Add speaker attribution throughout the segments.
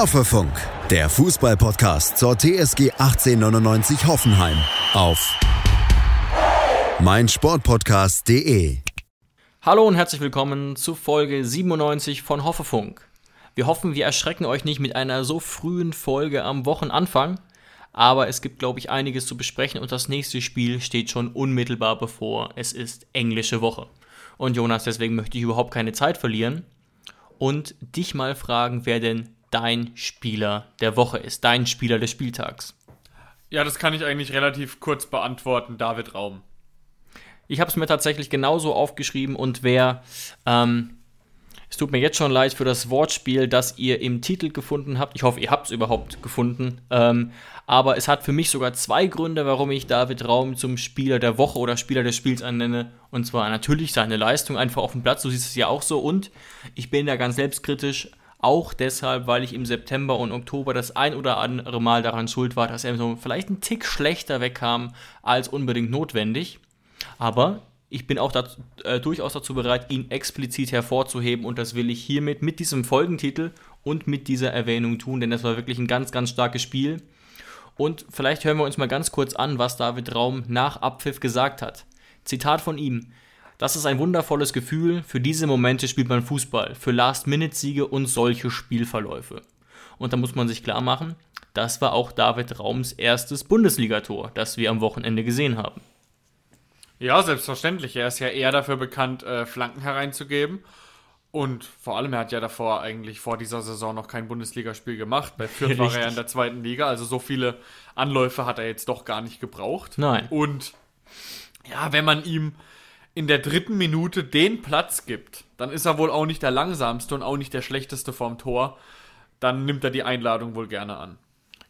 Speaker 1: Hoffefunk, der Fußballpodcast zur TSG 1899 Hoffenheim auf meinsportpodcast.de.
Speaker 2: Hallo und herzlich willkommen zu Folge 97 von Hoffefunk. Wir hoffen, wir erschrecken euch nicht mit einer so frühen Folge am Wochenanfang, aber es gibt, glaube ich, einiges zu besprechen und das nächste Spiel steht schon unmittelbar bevor. Es ist englische Woche. Und Jonas, deswegen möchte ich überhaupt keine Zeit verlieren und dich mal fragen, wer denn dein Spieler der Woche ist, dein Spieler des Spieltags.
Speaker 3: Ja, das kann ich eigentlich relativ kurz beantworten, David Raum.
Speaker 2: Ich habe es mir tatsächlich genauso aufgeschrieben und wer ähm, es tut mir jetzt schon leid für das Wortspiel, das ihr im Titel gefunden habt. Ich hoffe, ihr habt es überhaupt gefunden. Ähm, aber es hat für mich sogar zwei Gründe, warum ich David Raum zum Spieler der Woche oder Spieler des Spiels annenne. Und zwar natürlich seine Leistung einfach auf dem Platz. Du siehst es ja auch so. Und ich bin da ganz selbstkritisch. Auch deshalb, weil ich im September und Oktober das ein oder andere Mal daran schuld war, dass er so vielleicht einen Tick schlechter wegkam als unbedingt notwendig. Aber ich bin auch dazu, äh, durchaus dazu bereit, ihn explizit hervorzuheben und das will ich hiermit mit diesem Folgentitel und mit dieser Erwähnung tun, denn das war wirklich ein ganz, ganz starkes Spiel. Und vielleicht hören wir uns mal ganz kurz an, was David Raum nach Abpfiff gesagt hat. Zitat von ihm. Das ist ein wundervolles Gefühl. Für diese Momente spielt man Fußball. Für Last-Minute-Siege und solche Spielverläufe. Und da muss man sich klar machen, das war auch David Raums erstes Bundesligator, das wir am Wochenende gesehen haben.
Speaker 3: Ja, selbstverständlich. Er ist ja eher dafür bekannt, äh, Flanken hereinzugeben. Und vor allem, er hat ja davor eigentlich vor dieser Saison noch kein Bundesligaspiel gemacht. Bei Fürth war er ja in der zweiten Liga, also so viele Anläufe hat er jetzt doch gar nicht gebraucht.
Speaker 2: Nein.
Speaker 3: Und ja, wenn man ihm in der dritten Minute den Platz gibt, dann ist er wohl auch nicht der langsamste und auch nicht der schlechteste vorm Tor. Dann nimmt er die Einladung wohl gerne an.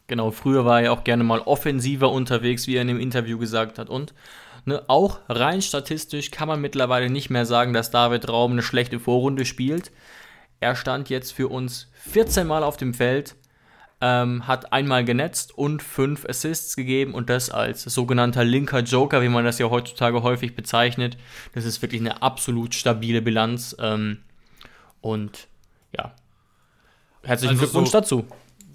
Speaker 2: Genau, früher war er auch gerne mal offensiver unterwegs, wie er in dem Interview gesagt hat. Und Ne, auch rein statistisch kann man mittlerweile nicht mehr sagen, dass David Raum eine schlechte Vorrunde spielt. Er stand jetzt für uns 14 Mal auf dem Feld, ähm, hat einmal genetzt und fünf Assists gegeben und das als sogenannter linker Joker, wie man das ja heutzutage häufig bezeichnet. Das ist wirklich eine absolut stabile Bilanz. Ähm, und ja, herzlichen also Glückwunsch so, dazu.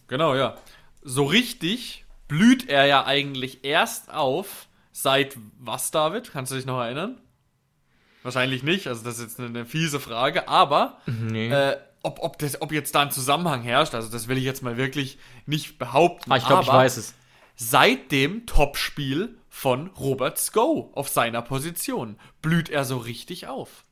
Speaker 3: Genau, ja. So richtig blüht er ja eigentlich erst auf, Seit was, David? Kannst du dich noch erinnern? Wahrscheinlich nicht, also das ist jetzt eine, eine fiese Frage, aber nee. äh, ob, ob, das, ob jetzt da ein Zusammenhang herrscht, also das will ich jetzt mal wirklich nicht behaupten.
Speaker 2: Ah, ich glaube, ich weiß es.
Speaker 3: Seit dem Topspiel von Robert Sko auf seiner Position blüht er so richtig auf.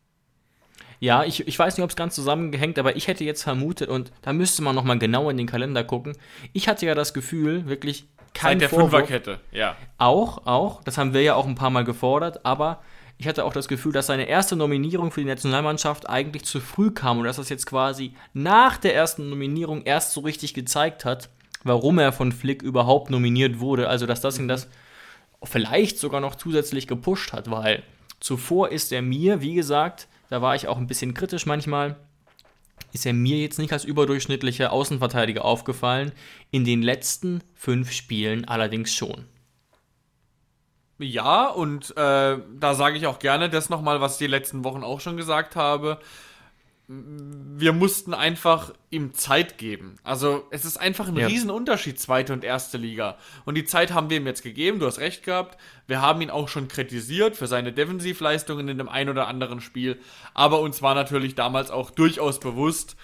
Speaker 2: Ja, ich, ich weiß nicht, ob es ganz zusammengehängt, aber ich hätte jetzt vermutet, und da müsste man nochmal genau in den Kalender gucken. Ich hatte ja das Gefühl, wirklich, kein
Speaker 3: Seit der
Speaker 2: Vorwurf.
Speaker 3: Fünferkette, ja.
Speaker 2: Auch, auch. Das haben wir ja auch ein paar Mal gefordert, aber ich hatte auch das Gefühl, dass seine erste Nominierung für die Nationalmannschaft eigentlich zu früh kam und dass das jetzt quasi nach der ersten Nominierung erst so richtig gezeigt hat, warum er von Flick überhaupt nominiert wurde. Also, dass das ihn das vielleicht sogar noch zusätzlich gepusht hat, weil zuvor ist er mir, wie gesagt, da war ich auch ein bisschen kritisch manchmal, ist er mir jetzt nicht als überdurchschnittlicher Außenverteidiger aufgefallen, in den letzten fünf Spielen allerdings schon.
Speaker 3: Ja, und äh, da sage ich auch gerne das nochmal, was ich die letzten Wochen auch schon gesagt habe wir mussten einfach ihm Zeit geben. Also es ist einfach ein ja. Riesenunterschied, zweite und erste Liga. Und die Zeit haben wir ihm jetzt gegeben, du hast recht gehabt. Wir haben ihn auch schon kritisiert für seine Defensivleistungen in dem ein oder anderen Spiel. Aber uns war natürlich damals auch durchaus bewusst,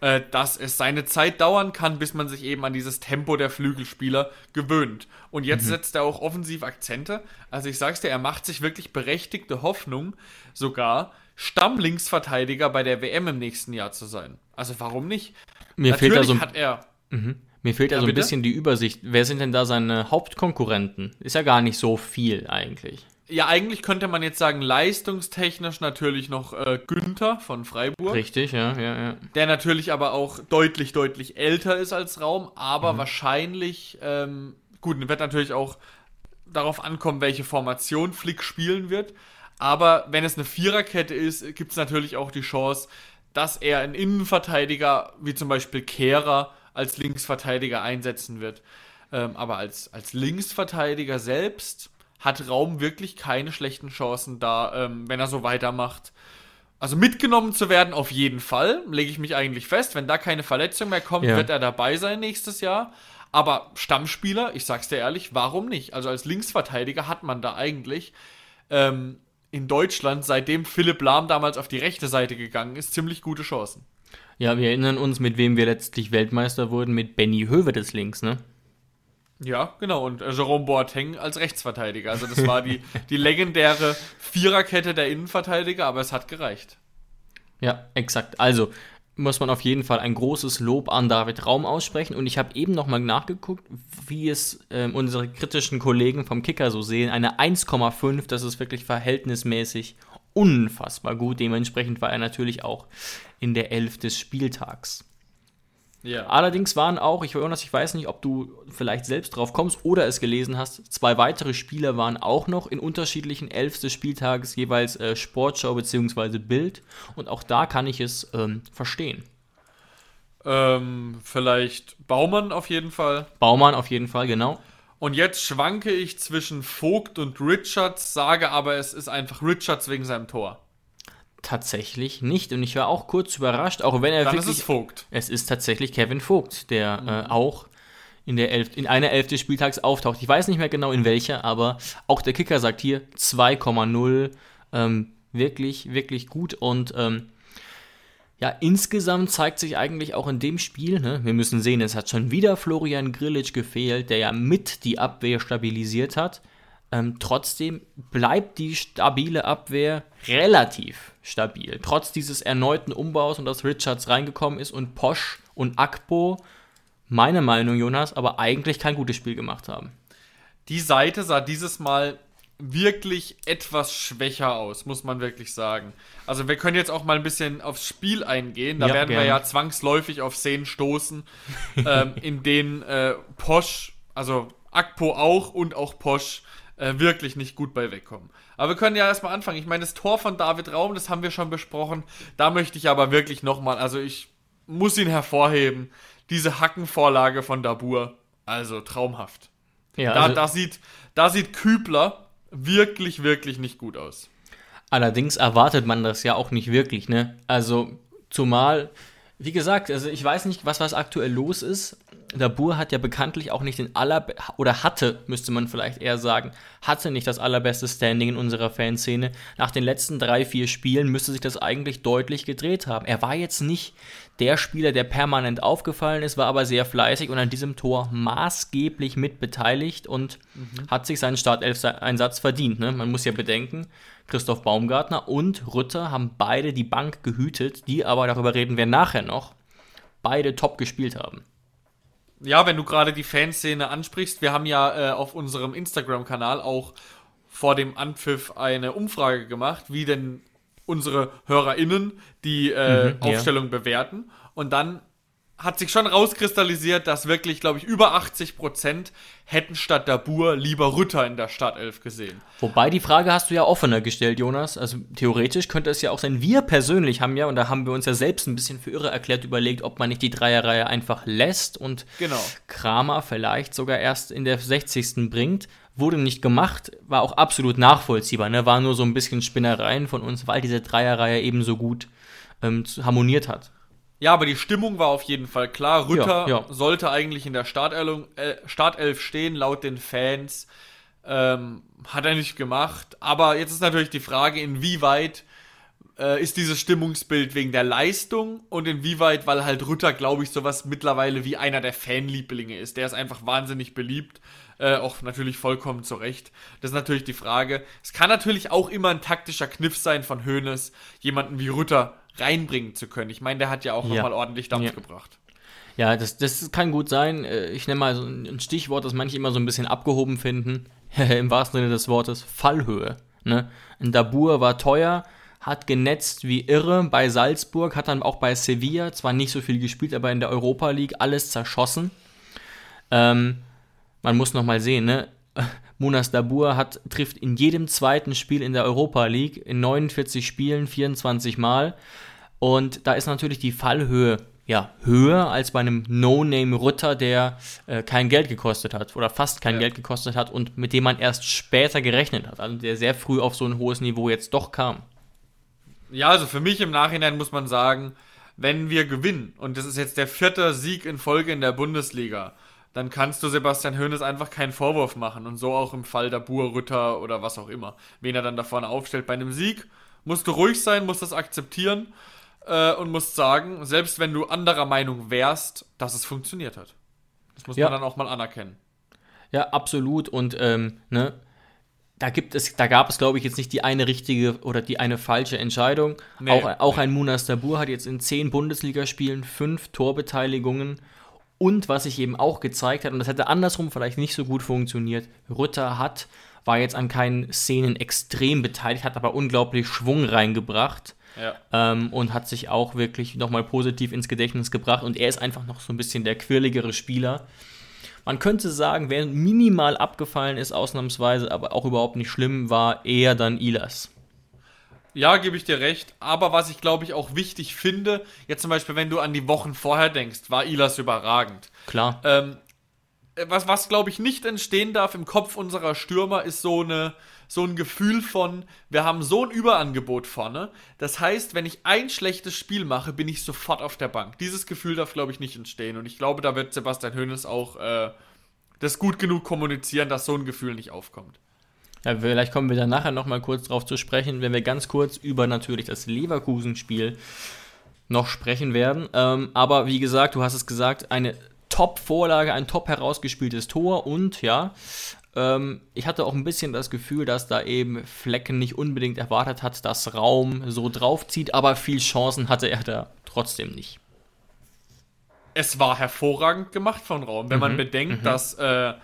Speaker 3: äh, dass es seine Zeit dauern kann, bis man sich eben an dieses Tempo der Flügelspieler gewöhnt. Und jetzt mhm. setzt er auch offensiv Akzente. Also ich sag's dir, er macht sich wirklich berechtigte Hoffnung sogar, Stammlinksverteidiger bei der WM im nächsten Jahr zu sein. Also warum nicht?
Speaker 2: Mir Natürlich fehlt da so, hat er. Mhm. Mir fehlt ja, so ein bisschen die Übersicht. Wer sind denn da seine Hauptkonkurrenten? Ist ja gar nicht so viel eigentlich.
Speaker 3: Ja, eigentlich könnte man jetzt sagen, leistungstechnisch natürlich noch äh, Günther von Freiburg.
Speaker 2: Richtig, ja, ja, ja.
Speaker 3: Der natürlich aber auch deutlich, deutlich älter ist als Raum, aber mhm. wahrscheinlich, ähm, gut, wird natürlich auch darauf ankommen, welche Formation Flick spielen wird. Aber wenn es eine Viererkette ist, gibt es natürlich auch die Chance, dass er einen Innenverteidiger, wie zum Beispiel Kehrer, als Linksverteidiger einsetzen wird. Ähm, aber als, als Linksverteidiger selbst hat Raum wirklich keine schlechten Chancen da, ähm, wenn er so weitermacht, Also mitgenommen zu werden auf jeden Fall, lege ich mich eigentlich fest. Wenn da keine Verletzung mehr kommt, ja. wird er dabei sein nächstes Jahr. Aber Stammspieler, ich sag's dir ehrlich, warum nicht? Also als Linksverteidiger hat man da eigentlich ähm, in Deutschland, seitdem Philipp Lahm damals auf die rechte Seite gegangen ist, ziemlich gute Chancen.
Speaker 2: Ja, wir erinnern uns, mit wem wir letztlich Weltmeister wurden, mit Benny Höwe des Links, ne?
Speaker 3: Ja, genau. Und äh, Jerome Boateng als Rechtsverteidiger. Also das war die, die legendäre Viererkette der Innenverteidiger, aber es hat gereicht.
Speaker 2: Ja, exakt. Also muss man auf jeden Fall ein großes Lob an David Raum aussprechen. Und ich habe eben nochmal nachgeguckt, wie es äh, unsere kritischen Kollegen vom Kicker so sehen. Eine 1,5, das ist wirklich verhältnismäßig unfassbar gut. Dementsprechend war er natürlich auch in der Elf des Spieltags. Ja. Allerdings waren auch, ich, Jonas, ich weiß nicht, ob du vielleicht selbst drauf kommst oder es gelesen hast, zwei weitere Spieler waren auch noch in unterschiedlichen Elf des Spieltages jeweils äh, Sportschau bzw. Bild und auch da kann ich es ähm, verstehen.
Speaker 3: Ähm, vielleicht Baumann auf jeden Fall.
Speaker 2: Baumann auf jeden Fall, genau.
Speaker 3: Und jetzt schwanke ich zwischen Vogt und Richards, sage aber, es ist einfach Richards wegen seinem Tor.
Speaker 2: Tatsächlich nicht. Und ich war auch kurz überrascht, auch wenn er
Speaker 3: Dann
Speaker 2: wirklich.
Speaker 3: Ist es Vogt.
Speaker 2: Es ist tatsächlich Kevin Vogt, der mhm. äh, auch in, der Elf, in einer Elf des Spieltags auftaucht. Ich weiß nicht mehr genau in welcher, aber auch der Kicker sagt hier 2,0. Ähm, wirklich, wirklich gut. Und ähm, ja, insgesamt zeigt sich eigentlich auch in dem Spiel, ne, wir müssen sehen, es hat schon wieder Florian Grillitsch gefehlt, der ja mit die Abwehr stabilisiert hat. Ähm, trotzdem bleibt die stabile Abwehr relativ stabil. Trotz dieses erneuten Umbaus und dass Richards reingekommen ist und Posch und Akpo, meine Meinung, Jonas, aber eigentlich kein gutes Spiel gemacht haben.
Speaker 3: Die Seite sah dieses Mal wirklich etwas schwächer aus, muss man wirklich sagen. Also wir können jetzt auch mal ein bisschen aufs Spiel eingehen. Da ja, werden gerne. wir ja zwangsläufig auf Szenen stoßen, ähm, in denen äh, Posch, also Akpo auch und auch Posch äh, wirklich nicht gut bei wegkommen. Aber wir können ja erstmal anfangen. Ich meine, das Tor von David Raum, das haben wir schon besprochen. Da möchte ich aber wirklich nochmal, also ich muss ihn hervorheben. Diese Hackenvorlage von Dabur, also traumhaft. Ja, da, also da, sieht, da sieht Kübler wirklich, wirklich nicht gut aus.
Speaker 2: Allerdings erwartet man das ja auch nicht wirklich, ne? Also, zumal, wie gesagt, also ich weiß nicht, was, was aktuell los ist. Dabur hat ja bekanntlich auch nicht den aller oder hatte, müsste man vielleicht eher sagen, hatte nicht das allerbeste Standing in unserer Fanszene. Nach den letzten drei, vier Spielen müsste sich das eigentlich deutlich gedreht haben. Er war jetzt nicht der Spieler, der permanent aufgefallen ist, war aber sehr fleißig und an diesem Tor maßgeblich mit beteiligt und mhm. hat sich seinen Startelf-Einsatz verdient. Ne? Man muss ja bedenken, Christoph Baumgartner und Rütter haben beide die Bank gehütet, die aber, darüber reden wir nachher noch, beide top gespielt haben
Speaker 3: ja, wenn du gerade die Fanszene ansprichst, wir haben ja äh, auf unserem Instagram-Kanal auch vor dem Anpfiff eine Umfrage gemacht, wie denn unsere HörerInnen die äh, mhm, Aufstellung ja. bewerten. Und dann hat sich schon rauskristallisiert, dass wirklich, glaube ich, über 80 Prozent hätten statt Dabur lieber Rütter in der Startelf gesehen.
Speaker 2: Wobei die Frage hast du ja offener gestellt, Jonas. Also theoretisch könnte es ja auch sein, wir persönlich haben ja, und da haben wir uns ja selbst ein bisschen für irre erklärt, überlegt, ob man nicht die Dreierreihe einfach lässt und
Speaker 3: genau.
Speaker 2: Kramer vielleicht sogar erst in der 60. bringt. Wurde nicht gemacht, war auch absolut nachvollziehbar. Ne? War nur so ein bisschen Spinnereien von uns, weil diese Dreierreihe eben so gut ähm, harmoniert hat.
Speaker 3: Ja, aber die Stimmung war auf jeden Fall klar. Rütter ja, ja. sollte eigentlich in der Startelf, äh, Startelf stehen, laut den Fans. Ähm, hat er nicht gemacht. Aber jetzt ist natürlich die Frage, inwieweit äh, ist dieses Stimmungsbild wegen der Leistung und inwieweit, weil halt Rütter, glaube ich, sowas mittlerweile wie einer der Fanlieblinge ist. Der ist einfach wahnsinnig beliebt. Äh, auch natürlich vollkommen zurecht. Das ist natürlich die Frage. Es kann natürlich auch immer ein taktischer Kniff sein von Hoeneß, jemanden wie Rütter reinbringen zu können. Ich meine, der hat ja auch ja. nochmal ordentlich Dampf ja. gebracht.
Speaker 2: Ja, das, das kann gut sein. Äh, ich nenne mal so ein Stichwort, das manche immer so ein bisschen abgehoben finden. Im wahrsten Sinne des Wortes, Fallhöhe. Ne? Ein Dabur war teuer, hat genetzt wie irre bei Salzburg, hat dann auch bei Sevilla zwar nicht so viel gespielt, aber in der Europa League alles zerschossen. Ähm, man muss noch mal sehen, ne? Munas Dabur hat, trifft in jedem zweiten Spiel in der Europa League in 49 Spielen 24 Mal. Und da ist natürlich die Fallhöhe ja, höher als bei einem No-Name-Rutter, der äh, kein Geld gekostet hat oder fast kein ja. Geld gekostet hat und mit dem man erst später gerechnet hat. Also der sehr früh auf so ein hohes Niveau jetzt doch kam.
Speaker 3: Ja, also für mich im Nachhinein muss man sagen, wenn wir gewinnen, und das ist jetzt der vierte Sieg in Folge in der Bundesliga, dann kannst du Sebastian Hoeneß einfach keinen Vorwurf machen. Und so auch im Fall der Burrütter oder was auch immer. Wen er dann da vorne aufstellt. Bei einem Sieg musst du ruhig sein, musst das akzeptieren äh, und musst sagen, selbst wenn du anderer Meinung wärst, dass es funktioniert hat. Das muss ja. man dann auch mal anerkennen.
Speaker 2: Ja, absolut. Und ähm, ne, da gibt es, da gab es, glaube ich, jetzt nicht die eine richtige oder die eine falsche Entscheidung. Nee, auch, auch nee. ein Munas Dabur hat jetzt in zehn Bundesligaspielen fünf Torbeteiligungen. Und was sich eben auch gezeigt hat, und das hätte andersrum vielleicht nicht so gut funktioniert, Rütter hat, war jetzt an keinen Szenen extrem beteiligt, hat aber unglaublich Schwung reingebracht. Ja. Ähm, und hat sich auch wirklich nochmal positiv ins Gedächtnis gebracht. Und er ist einfach noch so ein bisschen der quirligere Spieler. Man könnte sagen, wer minimal abgefallen ist, ausnahmsweise, aber auch überhaupt nicht schlimm, war eher dann Ilas.
Speaker 3: Ja, gebe ich dir recht. Aber was ich glaube ich auch wichtig finde, jetzt zum Beispiel, wenn du an die Wochen vorher denkst, war Ilas überragend.
Speaker 2: Klar.
Speaker 3: Ähm, was, was glaube ich nicht entstehen darf im Kopf unserer Stürmer, ist so eine so ein Gefühl von, wir haben so ein Überangebot vorne. Das heißt, wenn ich ein schlechtes Spiel mache, bin ich sofort auf der Bank. Dieses Gefühl darf, glaube ich, nicht entstehen. Und ich glaube, da wird Sebastian Hoeneß auch äh, das gut genug kommunizieren, dass so ein Gefühl nicht aufkommt.
Speaker 2: Ja, vielleicht kommen wir dann nachher nochmal kurz drauf zu sprechen, wenn wir ganz kurz über natürlich das Leverkusen-Spiel noch sprechen werden. Ähm, aber wie gesagt, du hast es gesagt, eine Top-Vorlage, ein top herausgespieltes Tor und ja, ähm, ich hatte auch ein bisschen das Gefühl, dass da eben Flecken nicht unbedingt erwartet hat, dass Raum so draufzieht, aber viel Chancen hatte er da trotzdem nicht.
Speaker 3: Es war hervorragend gemacht von Raum, wenn mhm. man bedenkt, mhm. dass, äh,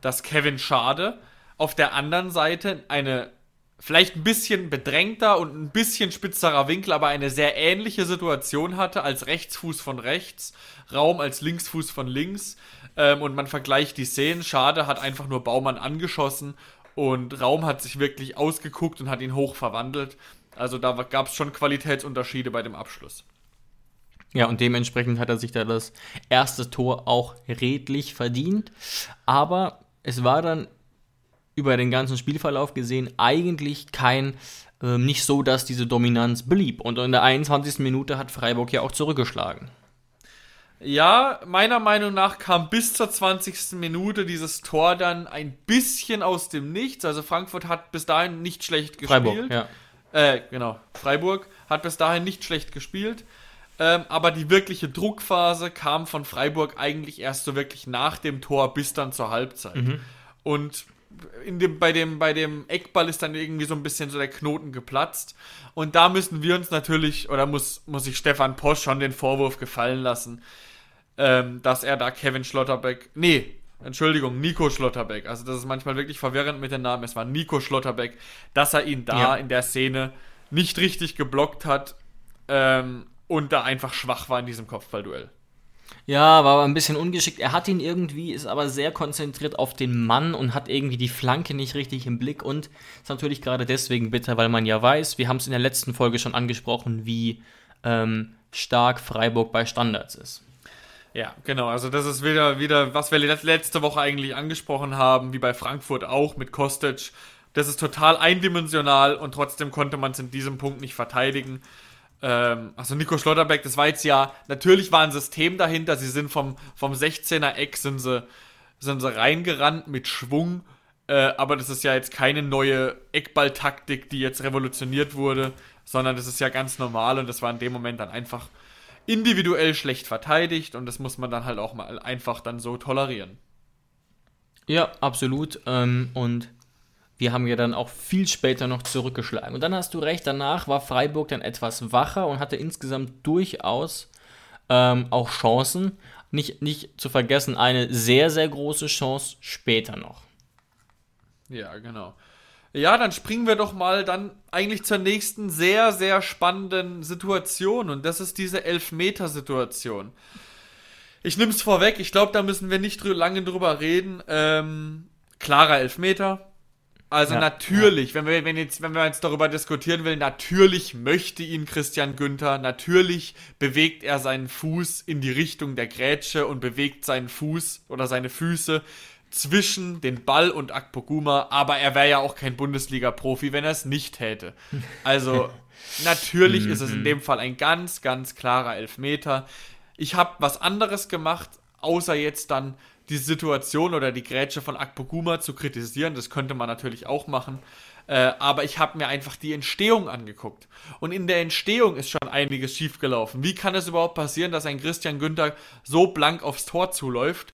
Speaker 3: dass Kevin Schade auf der anderen Seite eine vielleicht ein bisschen bedrängter und ein bisschen spitzerer Winkel, aber eine sehr ähnliche Situation hatte als Rechtsfuß von rechts, Raum als Linksfuß von links. Ähm, und man vergleicht die Szenen. Schade hat einfach nur Baumann angeschossen und Raum hat sich wirklich ausgeguckt und hat ihn hoch verwandelt. Also da gab es schon Qualitätsunterschiede bei dem Abschluss.
Speaker 2: Ja, und dementsprechend hat er sich da das erste Tor auch redlich verdient. Aber es war dann über den ganzen Spielverlauf gesehen eigentlich kein, äh, nicht so, dass diese Dominanz blieb. Und in der 21. Minute hat Freiburg ja auch zurückgeschlagen.
Speaker 3: Ja, meiner Meinung nach kam bis zur 20. Minute dieses Tor dann ein bisschen aus dem Nichts. Also Frankfurt hat bis dahin nicht schlecht gespielt.
Speaker 2: Freiburg, ja.
Speaker 3: Äh, genau. Freiburg hat bis dahin nicht schlecht gespielt. Ähm, aber die wirkliche Druckphase kam von Freiburg eigentlich erst so wirklich nach dem Tor bis dann zur Halbzeit. Mhm. Und in dem, bei, dem, bei dem Eckball ist dann irgendwie so ein bisschen so der Knoten geplatzt. Und da müssen wir uns natürlich, oder muss, muss sich Stefan Posch schon den Vorwurf gefallen lassen, ähm, dass er da Kevin Schlotterbeck, nee, Entschuldigung, Nico Schlotterbeck, also das ist manchmal wirklich verwirrend mit den Namen, es war Nico Schlotterbeck, dass er ihn da ja. in der Szene nicht richtig geblockt hat ähm, und da einfach schwach war in diesem Kopfballduell.
Speaker 2: Ja, war aber ein bisschen ungeschickt. Er hat ihn irgendwie, ist aber sehr konzentriert auf den Mann und hat irgendwie die Flanke nicht richtig im Blick und ist natürlich gerade deswegen bitter, weil man ja weiß, wir haben es in der letzten Folge schon angesprochen, wie ähm, stark Freiburg bei Standards ist.
Speaker 3: Ja, genau. Also das ist wieder, wieder, was wir letzte Woche eigentlich angesprochen haben, wie bei Frankfurt auch mit Kostic. Das ist total eindimensional und trotzdem konnte man es in diesem Punkt nicht verteidigen. Ähm, also Nico Schlotterbeck, das war jetzt ja, natürlich war ein System dahinter, sie sind vom, vom 16er Eck, sind sie, sind sie reingerannt mit Schwung, äh, aber das ist ja jetzt keine neue Eckballtaktik, die jetzt revolutioniert wurde, sondern das ist ja ganz normal und das war in dem Moment dann einfach individuell schlecht verteidigt und das muss man dann halt auch mal einfach dann so tolerieren.
Speaker 2: Ja, absolut. Ähm, und wir haben ja dann auch viel später noch zurückgeschlagen. Und dann hast du recht, danach war Freiburg dann etwas wacher und hatte insgesamt durchaus ähm, auch Chancen. Nicht, nicht zu vergessen, eine sehr, sehr große Chance später noch.
Speaker 3: Ja, genau. Ja, dann springen wir doch mal dann eigentlich zur nächsten sehr, sehr spannenden Situation. Und das ist diese Elfmeter-Situation. Ich nehme es vorweg, ich glaube, da müssen wir nicht drü lange drüber reden. Ähm, klarer Elfmeter. Also ja, natürlich, ja. Wenn, wir, wenn, jetzt, wenn wir jetzt darüber diskutieren will, natürlich möchte ihn Christian Günther, natürlich bewegt er seinen Fuß in die Richtung der Grätsche und bewegt seinen Fuß oder seine Füße zwischen den Ball und Akpoguma, aber er wäre ja auch kein Bundesliga-Profi, wenn er es nicht täte. Also natürlich ist es in dem Fall ein ganz, ganz klarer Elfmeter. Ich habe was anderes gemacht, außer jetzt dann die Situation oder die Grätsche von Akpoguma zu kritisieren. Das könnte man natürlich auch machen. Äh, aber ich habe mir einfach die Entstehung angeguckt. Und in der Entstehung ist schon einiges schiefgelaufen. Wie kann es überhaupt passieren, dass ein Christian Günther so blank aufs Tor zuläuft?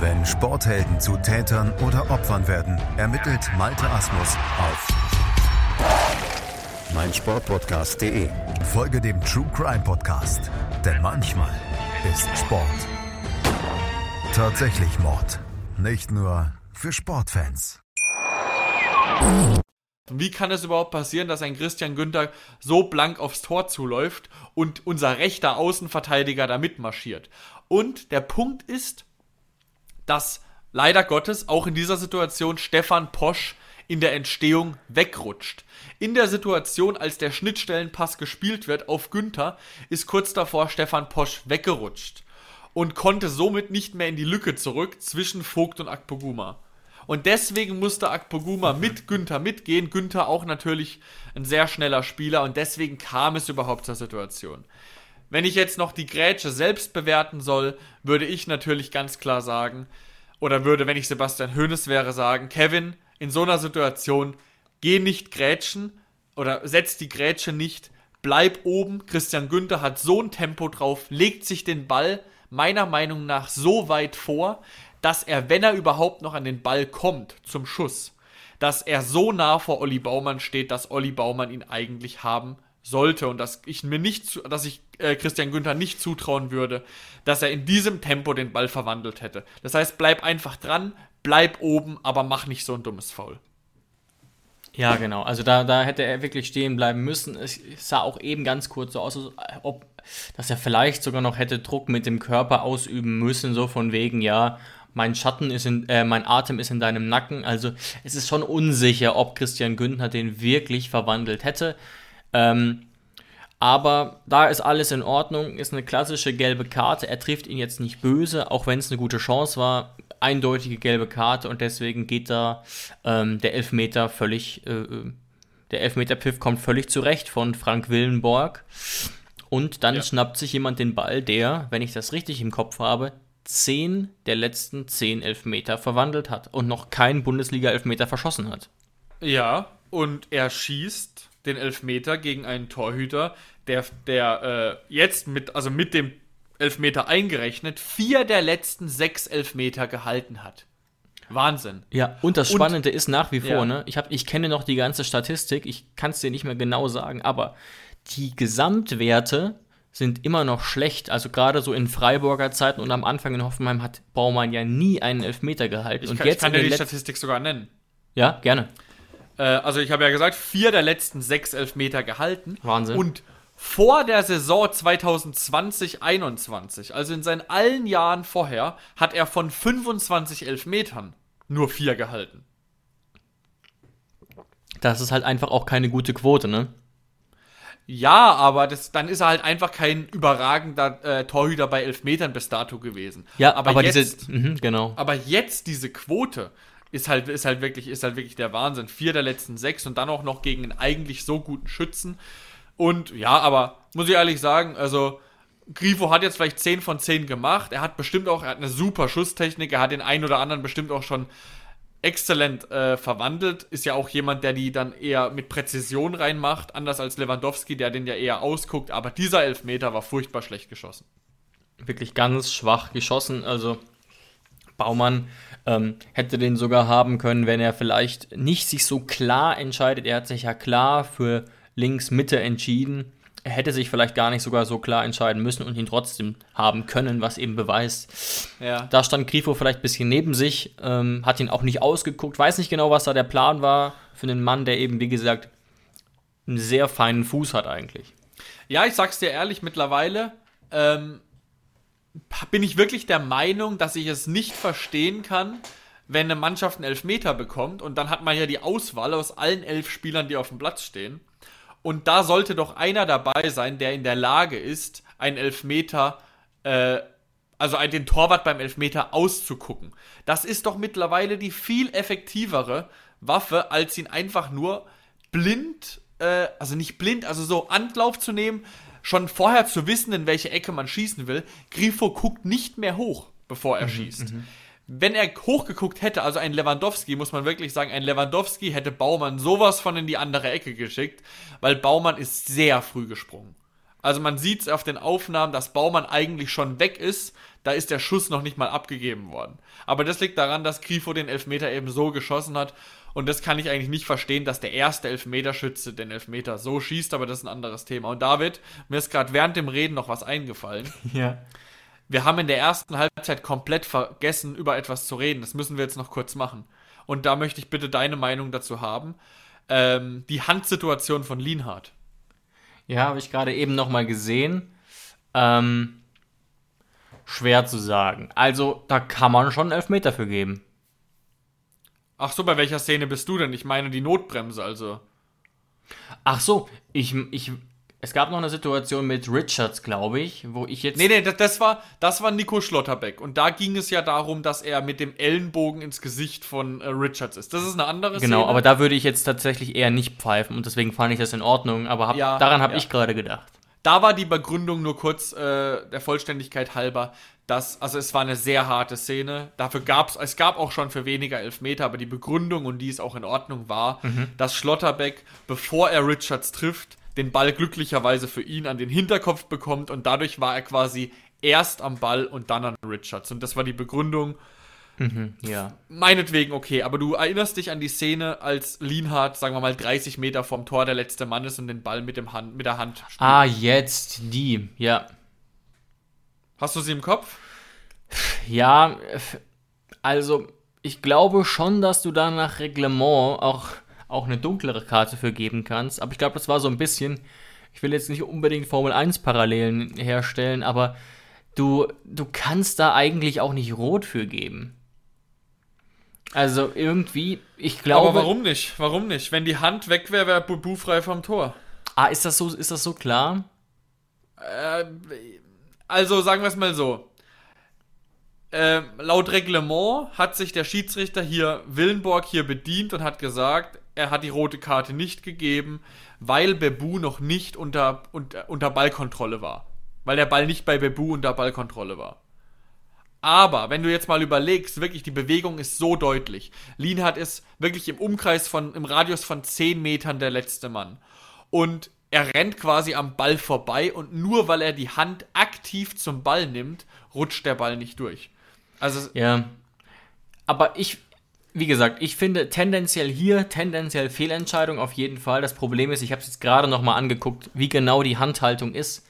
Speaker 1: Wenn Sporthelden zu Tätern oder Opfern werden, ermittelt Malte Asmus auf meinsportpodcast.de. Folge dem True Crime Podcast, denn manchmal ist Sport tatsächlich Mord. Nicht nur für Sportfans.
Speaker 3: Wie kann es überhaupt passieren, dass ein Christian Günther so blank aufs Tor zuläuft und unser rechter Außenverteidiger da mitmarschiert? Und der Punkt ist, dass leider Gottes auch in dieser Situation Stefan Posch in der Entstehung wegrutscht. In der Situation, als der Schnittstellenpass gespielt wird auf Günther, ist kurz davor Stefan Posch weggerutscht und konnte somit nicht mehr in die Lücke zurück zwischen Vogt und Akpoguma. Und deswegen musste Akpoguma mit Günther mitgehen. Günther auch natürlich ein sehr schneller Spieler und deswegen kam es überhaupt zur Situation. Wenn ich jetzt noch die Grätsche selbst bewerten soll, würde ich natürlich ganz klar sagen, oder würde, wenn ich Sebastian Hoeneß wäre, sagen, Kevin, in so einer Situation, geh nicht grätschen oder setz die Grätsche nicht, bleib oben. Christian Günther hat so ein Tempo drauf, legt sich den Ball meiner Meinung nach so weit vor, dass er, wenn er überhaupt noch an den Ball kommt zum Schuss, dass er so nah vor Olli Baumann steht, dass Olli Baumann ihn eigentlich haben sollte und dass ich mir nicht, dass ich äh, Christian Günther nicht zutrauen würde, dass er in diesem Tempo den Ball verwandelt hätte. Das heißt, bleib einfach dran, bleib oben, aber mach nicht so ein dummes Foul.
Speaker 2: Ja, genau. Also da, da hätte er wirklich stehen bleiben müssen. Es sah auch eben ganz kurz so aus, ob, dass er vielleicht sogar noch hätte Druck mit dem Körper ausüben müssen, so von wegen, ja, mein Schatten ist in, äh, mein Atem ist in deinem Nacken. Also es ist schon unsicher, ob Christian Günther den wirklich verwandelt hätte. Ähm, aber da ist alles in Ordnung, ist eine klassische gelbe Karte. Er trifft ihn jetzt nicht böse, auch wenn es eine gute Chance war. Eindeutige gelbe Karte und deswegen geht da ähm, der Elfmeter völlig, äh, äh der Elfmeterpfiff kommt völlig zurecht von Frank Willenborg. Und dann ja. schnappt sich jemand den Ball, der, wenn ich das richtig im Kopf habe, zehn der letzten zehn Elfmeter verwandelt hat und noch keinen Bundesliga-Elfmeter verschossen hat.
Speaker 3: Ja, und er schießt den Elfmeter gegen einen Torhüter, der, der äh, jetzt mit, also mit dem Elfmeter eingerechnet, vier der letzten sechs Elfmeter gehalten hat. Wahnsinn.
Speaker 2: Ja, und das Spannende und, ist nach wie vor, ja. ne? Ich, hab, ich kenne noch die ganze Statistik, ich kann es dir nicht mehr genau sagen, aber die Gesamtwerte sind immer noch schlecht. Also gerade so in Freiburger Zeiten und am Anfang in Hoffenheim hat Baumann ja nie einen Elfmeter gehalten.
Speaker 3: Ich
Speaker 2: und
Speaker 3: kann,
Speaker 2: jetzt
Speaker 3: ich kann dir die Statistik sogar nennen.
Speaker 2: Ja, gerne.
Speaker 3: Äh, also ich habe ja gesagt, vier der letzten sechs Elfmeter gehalten.
Speaker 2: Wahnsinn.
Speaker 3: Und vor der Saison 2020-21, also in seinen allen Jahren vorher, hat er von 25 Elfmetern nur vier gehalten.
Speaker 2: Das ist halt einfach auch keine gute Quote, ne?
Speaker 3: Ja, aber das, dann ist er halt einfach kein überragender äh, Torhüter bei Elfmetern bis dato gewesen.
Speaker 2: Ja, aber, aber jetzt, diese, mh, genau.
Speaker 3: Aber jetzt diese Quote, ist halt, ist halt wirklich, ist halt wirklich der Wahnsinn. Vier der letzten sechs und dann auch noch gegen einen eigentlich so guten Schützen. Und ja, aber muss ich ehrlich sagen, also Grifo hat jetzt vielleicht 10 von 10 gemacht. Er hat bestimmt auch, er hat eine super Schusstechnik. Er hat den einen oder anderen bestimmt auch schon exzellent äh, verwandelt. Ist ja auch jemand, der die dann eher mit Präzision reinmacht, anders als Lewandowski, der den ja eher ausguckt. Aber dieser Elfmeter war furchtbar schlecht geschossen.
Speaker 2: Wirklich ganz schwach geschossen. Also Baumann ähm, hätte den sogar haben können, wenn er vielleicht nicht sich so klar entscheidet. Er hat sich ja klar für links Mitte entschieden. er hätte sich vielleicht gar nicht sogar so klar entscheiden müssen und ihn trotzdem haben können, was eben beweist.
Speaker 3: Ja.
Speaker 2: Da stand Grifo vielleicht ein bisschen neben sich, ähm, hat ihn auch nicht ausgeguckt, weiß nicht genau, was da der Plan war für einen Mann, der eben, wie gesagt, einen sehr feinen Fuß hat eigentlich.
Speaker 3: Ja, ich sag's dir ehrlich, mittlerweile ähm, bin ich wirklich der Meinung, dass ich es nicht verstehen kann, wenn eine Mannschaft einen Elfmeter bekommt und dann hat man ja die Auswahl aus allen elf Spielern, die auf dem Platz stehen. Und da sollte doch einer dabei sein, der in der Lage ist, einen Elfmeter, äh, also den Torwart beim Elfmeter auszugucken. Das ist doch mittlerweile die viel effektivere Waffe, als ihn einfach nur blind, äh, also nicht blind, also so Anlauf zu nehmen, schon vorher zu wissen, in welche Ecke man schießen will. Grifo guckt nicht mehr hoch, bevor er schießt. Wenn er hochgeguckt hätte, also ein Lewandowski, muss man wirklich sagen, ein Lewandowski hätte Baumann sowas von in die andere Ecke geschickt, weil Baumann ist sehr früh gesprungen. Also man sieht es auf den Aufnahmen, dass Baumann eigentlich schon weg ist, da ist der Schuss noch nicht mal abgegeben worden. Aber das liegt daran, dass Grifo den Elfmeter eben so geschossen hat und das kann ich eigentlich nicht verstehen, dass der erste Elfmeterschütze den Elfmeter so schießt, aber das ist ein anderes Thema. Und David, mir ist gerade während dem Reden noch was eingefallen.
Speaker 2: Ja.
Speaker 3: Wir haben in der ersten Halbzeit komplett vergessen, über etwas zu reden. Das müssen wir jetzt noch kurz machen. Und da möchte ich bitte deine Meinung dazu haben. Ähm, die Handsituation von Lienhardt.
Speaker 2: Ja, habe ich gerade eben noch mal gesehen. Ähm, schwer zu sagen. Also, da kann man schon Elfmeter für geben.
Speaker 3: Ach so, bei welcher Szene bist du denn? Ich meine die Notbremse, also.
Speaker 2: Ach so, ich, ich, es gab noch eine Situation mit Richards, glaube ich, wo ich jetzt.
Speaker 3: Nee, nee, das, das, war, das war Nico Schlotterbeck. Und da ging es ja darum, dass er mit dem Ellenbogen ins Gesicht von äh, Richards ist. Das ist eine andere Szene.
Speaker 2: Genau, aber da würde ich jetzt tatsächlich eher nicht pfeifen und deswegen fand ich das in Ordnung, aber hab,
Speaker 3: Ja,
Speaker 2: daran habe
Speaker 3: ja.
Speaker 2: ich gerade gedacht.
Speaker 3: Da war die Begründung nur kurz äh, der Vollständigkeit halber, dass, also es war eine sehr harte Szene. Dafür gab es, es gab auch schon für weniger Elfmeter, aber die Begründung, und die ist auch in Ordnung, war, dass Schlotterbeck, bevor er Richards trifft, den Ball glücklicherweise für ihn an den Hinterkopf bekommt und dadurch war er quasi erst am Ball und dann an Richards. Und das war die Begründung,
Speaker 2: Ja.
Speaker 3: meinetwegen okay, aber du erinnerst dich an die Szene, als Lienhardt, sagen wir mal, 30 Meter vom Tor der letzte Mann ist und den Ball mit, dem Hand, mit der Hand spielt.
Speaker 2: Ah, jetzt die, ja.
Speaker 3: Hast du sie im Kopf?
Speaker 2: Ja, also ich glaube schon, dass du da nach Reglement auch, auch eine dunklere Karte für geben kannst. Aber ich glaube, das war so ein bisschen, ich will jetzt nicht unbedingt Formel 1 Parallelen herstellen, aber du, du kannst da eigentlich auch nicht rot für geben. Also irgendwie, ich glaube.
Speaker 3: Aber warum nicht? Warum nicht? Wenn die Hand weg wäre, wäre Bubu frei vom Tor.
Speaker 2: Ah, ist das so, ist das so klar?
Speaker 3: Äh, also sagen wir es mal so. Äh, laut Reglement hat sich der Schiedsrichter hier Willenborg hier bedient und hat gesagt, er hat die rote Karte nicht gegeben, weil Bebu noch nicht unter, unter, unter Ballkontrolle war. Weil der Ball nicht bei Bebu unter Ballkontrolle war. Aber wenn du jetzt mal überlegst, wirklich die Bewegung ist so deutlich. Lienhardt ist wirklich im Umkreis von, im Radius von 10 Metern der letzte Mann. Und er rennt quasi am Ball vorbei und nur weil er die Hand aktiv zum Ball nimmt, rutscht der Ball nicht durch. Also,
Speaker 2: Ja. Aber ich, wie gesagt, ich finde tendenziell hier, tendenziell Fehlentscheidung auf jeden Fall. Das Problem ist, ich habe es jetzt gerade nochmal angeguckt, wie genau die Handhaltung ist.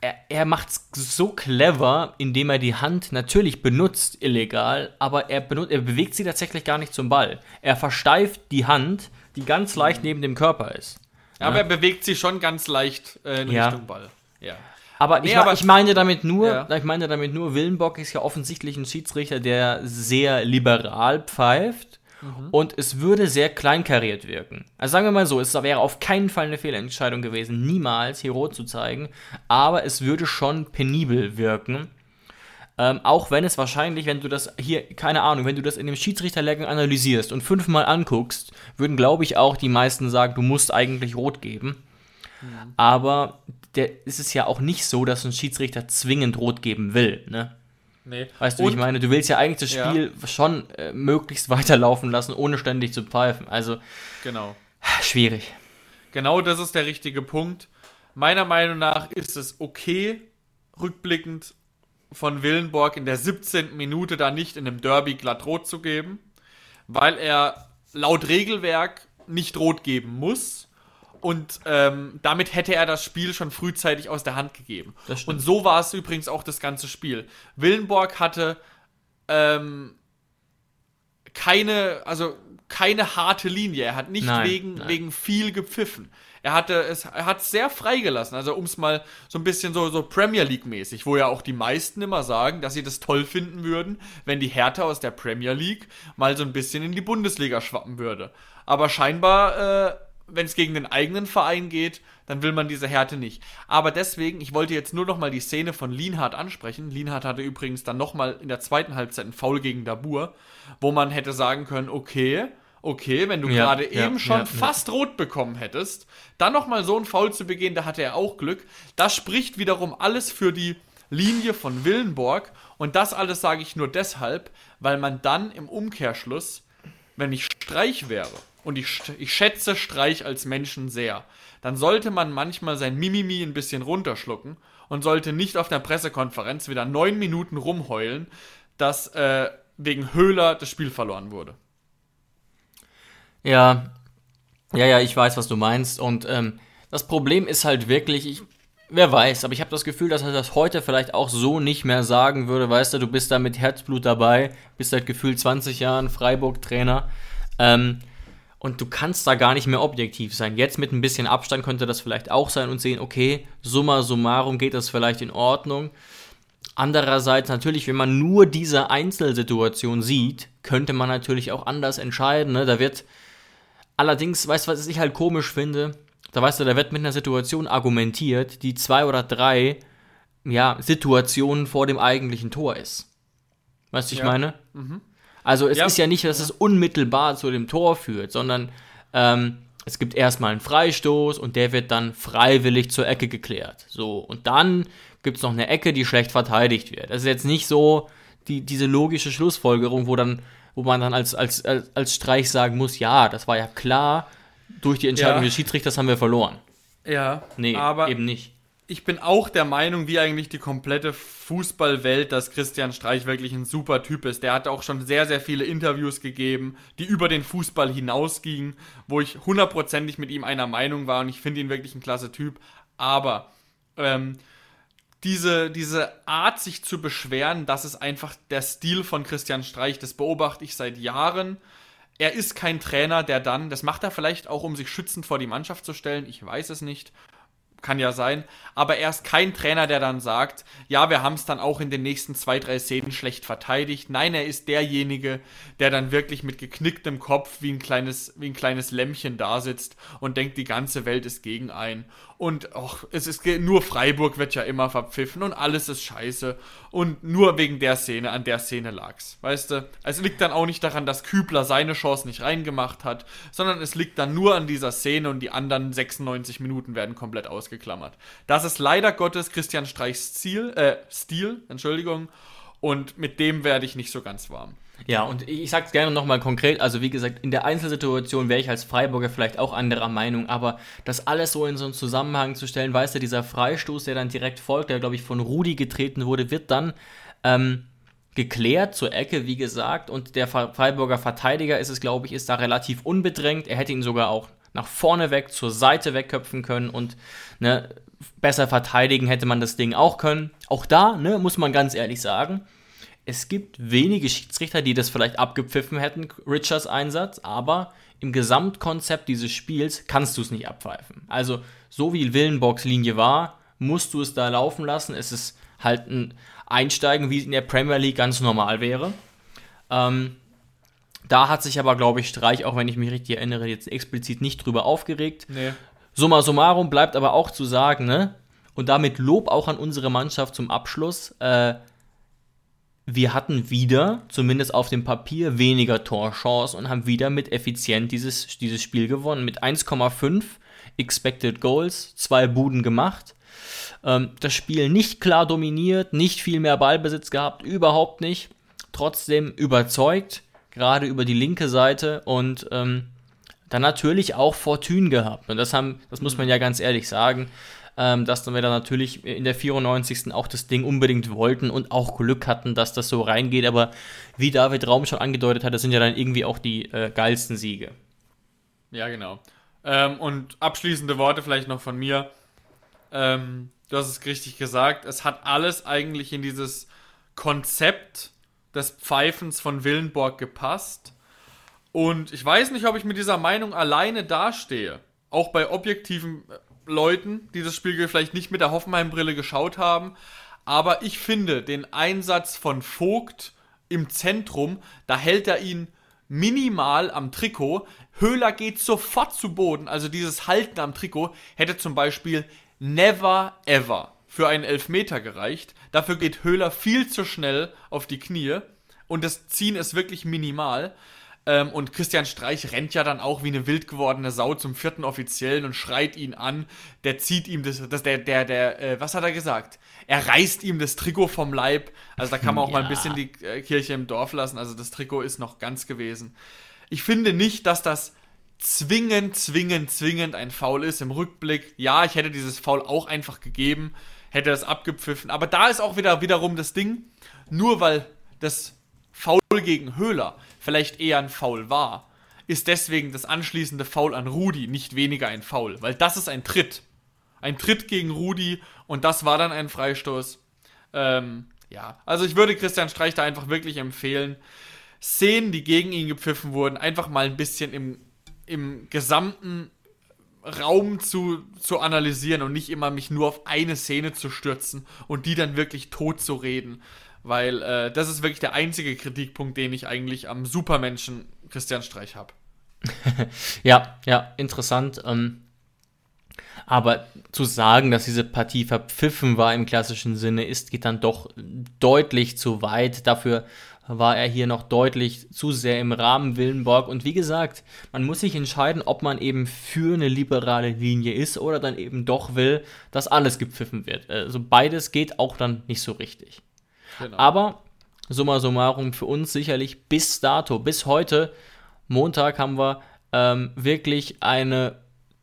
Speaker 2: Er, er macht es so clever, indem er die Hand natürlich benutzt, illegal, aber er, benut, er bewegt sie tatsächlich gar nicht zum Ball. Er versteift die Hand, die ganz leicht neben dem Körper ist.
Speaker 3: aber er bewegt sich schon ganz leicht äh, in
Speaker 2: Ja.
Speaker 3: Richtung Ball. Ja.
Speaker 2: Aber,
Speaker 3: Nee,
Speaker 2: ich,
Speaker 3: aber-
Speaker 2: ich meine damit nur,
Speaker 3: Ja.
Speaker 2: ich meine damit nur, Willenbock ist ja offensichtlich ein Schiedsrichter, der sehr liberal pfeift
Speaker 3: Mhm.
Speaker 2: und es würde sehr kleinkariert wirken. Also sagen wir mal so, es wäre auf keinen Fall eine Fehlentscheidung gewesen, niemals hier rot zu zeigen, aber es würde schon penibel wirken. Ähm, auch wenn es wahrscheinlich, wenn du das hier, keine Ahnung, wenn du das in dem Schiedsrichterlehrgang analysierst und fünfmal anguckst, würden, glaube ich, auch die meisten sagen, du musst eigentlich rot geben. Aber der ist es ja auch nicht so, dass ein Schiedsrichter zwingend rot geben will. Ne?
Speaker 3: Nee.
Speaker 2: Weißt du, wie ich
Speaker 3: Und-
Speaker 2: meine? Du willst ja eigentlich das
Speaker 3: Ja.
Speaker 2: Spiel schon äh, möglichst weiterlaufen lassen, ohne ständig zu pfeifen. Also
Speaker 3: Genau.
Speaker 2: schwierig.
Speaker 3: Genau das ist der richtige Punkt. Meiner Meinung nach ist es okay, rückblickend von Willenborg in der 17. Minute da nicht in einem Derby glatt rot zu geben, weil er laut Regelwerk nicht rot geben muss Und ähm, damit hätte er das Spiel schon frühzeitig aus der Hand gegeben. Und so war es übrigens auch das ganze Spiel. Willenborg hatte ähm, keine, also keine harte Linie. Er hat nicht
Speaker 2: Nein,
Speaker 3: wegen,
Speaker 2: nein.
Speaker 3: wegen viel gepfiffen. Er hatte es, er hat es sehr freigelassen. Also um es mal so ein bisschen so, so Premier League mäßig, wo ja auch die meisten immer sagen, dass sie das toll finden würden, wenn die Hertha aus der Premier League mal so ein bisschen in die Bundesliga schwappen würde. Aber scheinbar, äh, wenn es gegen den eigenen Verein geht, dann will man diese Härte nicht. Aber deswegen, ich wollte jetzt nur noch mal die Szene von Lienhardt ansprechen. Lienhardt hatte übrigens dann noch mal in der zweiten Halbzeit einen Foul gegen Dabur, wo man hätte sagen können, okay, okay, wenn du
Speaker 2: Ja,
Speaker 3: gerade
Speaker 2: ja,
Speaker 3: eben schon
Speaker 2: ja,
Speaker 3: fast rot bekommen hättest, dann noch mal so einen Foul zu begehen, da hatte er auch Glück. Das spricht wiederum alles für die Linie von Willenborg und das alles sage ich nur deshalb, weil man dann im Umkehrschluss wenn ich Streich wäre, und ich, ich schätze Streich als Menschen sehr, dann sollte man manchmal sein Mimimi ein bisschen runterschlucken und sollte nicht auf der Pressekonferenz wieder neun Minuten rumheulen, dass äh, wegen Höhler das Spiel verloren wurde.
Speaker 2: Ja, ja, ja, ich weiß, was du meinst. Und ähm, das Problem ist halt wirklich, ich, wer weiß, aber ich habe das Gefühl, dass er das heute vielleicht auch so nicht mehr sagen würde. Weißt du, du bist da mit Herzblut dabei, bist seit gefühlt 20 Jahren Freiburg-Trainer. Ähm, und du kannst da gar nicht mehr objektiv sein. Jetzt mit ein bisschen Abstand könnte das vielleicht auch sein und sehen, okay, summa summarum geht das vielleicht in Ordnung. Andererseits natürlich, wenn man nur diese Einzelsituation sieht, könnte man natürlich auch anders entscheiden. Ne? Da wird allerdings, weißt du, was ich halt komisch finde? Da weißt du, da wird mit einer Situation argumentiert, die zwei oder drei ja, Situationen vor dem eigentlichen Tor ist. Weißt du, ich
Speaker 3: Ja.
Speaker 2: meine? Also es
Speaker 3: Ja.
Speaker 2: ist ja nicht, dass es unmittelbar zu dem Tor führt, sondern ähm, es gibt erstmal einen Freistoß und der wird dann freiwillig zur Ecke geklärt. So, und dann gibt es noch eine Ecke, die schlecht verteidigt wird. Das ist jetzt nicht so die, diese logische Schlussfolgerung, wo dann, wo man dann als, als, als, als Streich sagen muss, ja, das war ja klar, durch die Entscheidung
Speaker 3: Ja.
Speaker 2: des Schiedsrichters haben wir verloren.
Speaker 3: Ja,
Speaker 2: Nee,
Speaker 3: aber
Speaker 2: eben nicht.
Speaker 3: Ich bin auch der Meinung, wie eigentlich die komplette Fußballwelt, dass Christian Streich wirklich ein super Typ ist. Der hat auch schon sehr, sehr viele Interviews gegeben, die über den Fußball hinausgingen, wo ich hundertprozentig mit ihm einer Meinung war und ich finde ihn wirklich ein klasse Typ. Aber ähm, diese, diese Art, sich zu beschweren, das ist einfach der Stil von Christian Streich. Das beobachte ich seit Jahren. Er ist kein Trainer, der dann, das macht er vielleicht auch, um sich schützend vor die Mannschaft zu stellen, ich weiß es nicht, kann ja sein, aber er ist kein Trainer, der dann sagt, ja, wir haben es dann auch in den nächsten zwei, drei Szenen schlecht verteidigt. Nein, er ist derjenige, der dann wirklich mit geknicktem Kopf wie ein kleines, wie ein kleines Lämmchen da sitzt und denkt, die ganze Welt ist gegen einen. Und och, es ist nur Freiburg wird ja immer verpfiffen und alles ist scheiße. Und nur wegen der Szene, an der Szene lag's. Weißt du? Es liegt dann auch nicht daran, dass Kübler seine Chance nicht reingemacht hat, sondern es liegt dann nur an dieser Szene und die anderen 96 Minuten werden komplett ausgeklammert. Das ist leider Gottes Christian Streichs Ziel, äh, Stil, Entschuldigung. Und mit dem werde ich nicht so ganz warm.
Speaker 2: Ja, und ich ich sag's gerne nochmal konkret, also wie gesagt, in der Einzelsituation wäre ich als Freiburger vielleicht auch anderer Meinung, aber das alles so in so einen Zusammenhang zu stellen, weißt du, dieser Freistoß, der dann direkt folgt, der glaube ich von Rudi getreten wurde, wird dann ähm, geklärt zur Ecke, wie gesagt, und der Freiburger Verteidiger ist es, glaube ich, ist da relativ unbedrängt. Er hätte ihn sogar auch nach vorne weg, zur Seite wegköpfen können und ne, besser verteidigen hätte man das Ding auch können. Auch da, ne, muss man ganz ehrlich sagen, es gibt wenige Schiedsrichter, die das vielleicht abgepfiffen hätten, Richards Einsatz, aber im Gesamtkonzept dieses Spiels kannst du es nicht abpfeifen. Also, so wie Willenborgs Linie war, musst du es da laufen lassen. Es ist halt ein Einsteigen, wie es in der Premier League ganz normal wäre. Ähm, da hat sich aber, glaube ich, Streich, auch wenn ich mich richtig erinnere, jetzt explizit nicht drüber aufgeregt.
Speaker 3: Nee.
Speaker 2: Summa summarum bleibt aber auch zu sagen, ne? Und damit Lob auch an unsere Mannschaft zum Abschluss. Äh, wir hatten wieder, zumindest auf dem Papier, weniger Torchancen und haben wieder mit effizient dieses, dieses Spiel gewonnen. Mit 1,5 Expected Goals, zwei Buden gemacht. Ähm, das Spiel nicht klar dominiert, nicht viel mehr Ballbesitz gehabt, überhaupt nicht. Trotzdem überzeugt, gerade über die linke Seite und ähm, dann natürlich auch Fortune gehabt. Und das haben, das muss man ja ganz ehrlich sagen, ähm, dass wir dann natürlich in der 94. auch das Ding unbedingt wollten und auch Glück hatten, dass das so reingeht. Aber wie David Raum schon angedeutet hat, das sind ja dann irgendwie auch die äh, geilsten Siege.
Speaker 3: Ja, genau. Ähm, und abschließende Worte vielleicht noch von mir. Ähm, du hast es richtig gesagt. Es hat alles eigentlich in dieses Konzept des Pfeifens von Willenborg gepasst. Und ich weiß nicht, ob ich mit dieser Meinung alleine dastehe. Auch bei objektiven Leuten, die das Spiel vielleicht nicht mit der Hoffenheim-Brille geschaut haben. Aber ich finde den Einsatz von Vogt im Zentrum, da hält er ihn minimal am Trikot. Höhler geht sofort zu Boden. Also dieses Halten am Trikot hätte zum Beispiel never ever für einen Elfmeter gereicht. Dafür geht Höhler viel zu schnell auf die Knie und das Ziehen ist wirklich minimal. Ähm, und Christian Streich rennt ja dann auch wie eine wild gewordene Sau zum vierten Offiziellen und schreit ihn an. Der zieht ihm das, das der, der, der, äh, was hat er gesagt? Er reißt ihm das Trikot vom Leib. Also da kann man auch ja. mal ein bisschen die äh, Kirche im Dorf lassen. Also das Trikot ist noch ganz gewesen. Ich finde nicht, dass das zwingend, zwingend, zwingend ein Foul ist im Rückblick. Ja, ich hätte dieses Foul auch einfach gegeben, hätte das abgepfiffen. Aber da ist auch wieder wiederum das Ding, nur weil das Foul gegen Höhler vielleicht eher ein Foul war, ist deswegen das anschließende Foul an Rudi nicht weniger ein Foul, weil das ist ein Tritt. Ein Tritt gegen Rudi und das war dann ein Freistoß. Ähm, ja, also ich würde Christian Streich da einfach wirklich empfehlen, Szenen, die gegen ihn gepfiffen wurden, einfach mal ein bisschen im, im gesamten Raum zu, zu analysieren und nicht immer mich nur auf eine Szene zu stürzen und die dann wirklich tot zu reden. Weil äh, das ist wirklich der einzige Kritikpunkt, den ich eigentlich am Supermenschen Christian Streich habe.
Speaker 2: ja, ja, interessant. Ähm, aber zu sagen, dass diese Partie verpfiffen war im klassischen Sinne, ist, geht dann doch deutlich zu weit. Dafür war er hier noch deutlich zu sehr im Rahmen Willenborg. Und wie gesagt, man muss sich entscheiden, ob man eben für eine liberale Linie ist oder dann eben doch will, dass alles gepfiffen wird. Also beides geht auch dann nicht so richtig. Genau. Aber summa summarum für uns sicherlich bis dato, bis heute, Montag, haben wir ähm, wirklich eine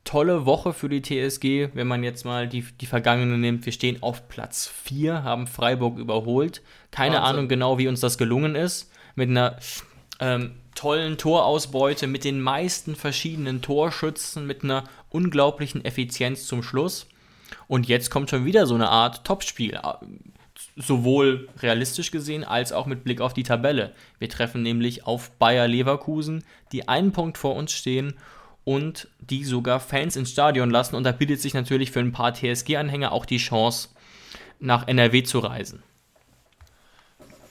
Speaker 2: tolle Woche für die TSG, wenn man jetzt mal die, die vergangene nimmt. Wir stehen auf Platz 4, haben Freiburg überholt. Keine Wahnsinn. Ahnung genau, wie uns das gelungen ist. Mit einer ähm, tollen Torausbeute, mit den meisten verschiedenen Torschützen, mit einer unglaublichen Effizienz zum Schluss. Und jetzt kommt schon wieder so eine Art Topspiel sowohl realistisch gesehen als auch mit Blick auf die Tabelle. Wir treffen nämlich auf Bayer Leverkusen, die einen Punkt vor uns stehen und die sogar Fans ins Stadion lassen. Und da bietet sich natürlich für ein paar TSG-Anhänger auch die Chance, nach NRW zu reisen.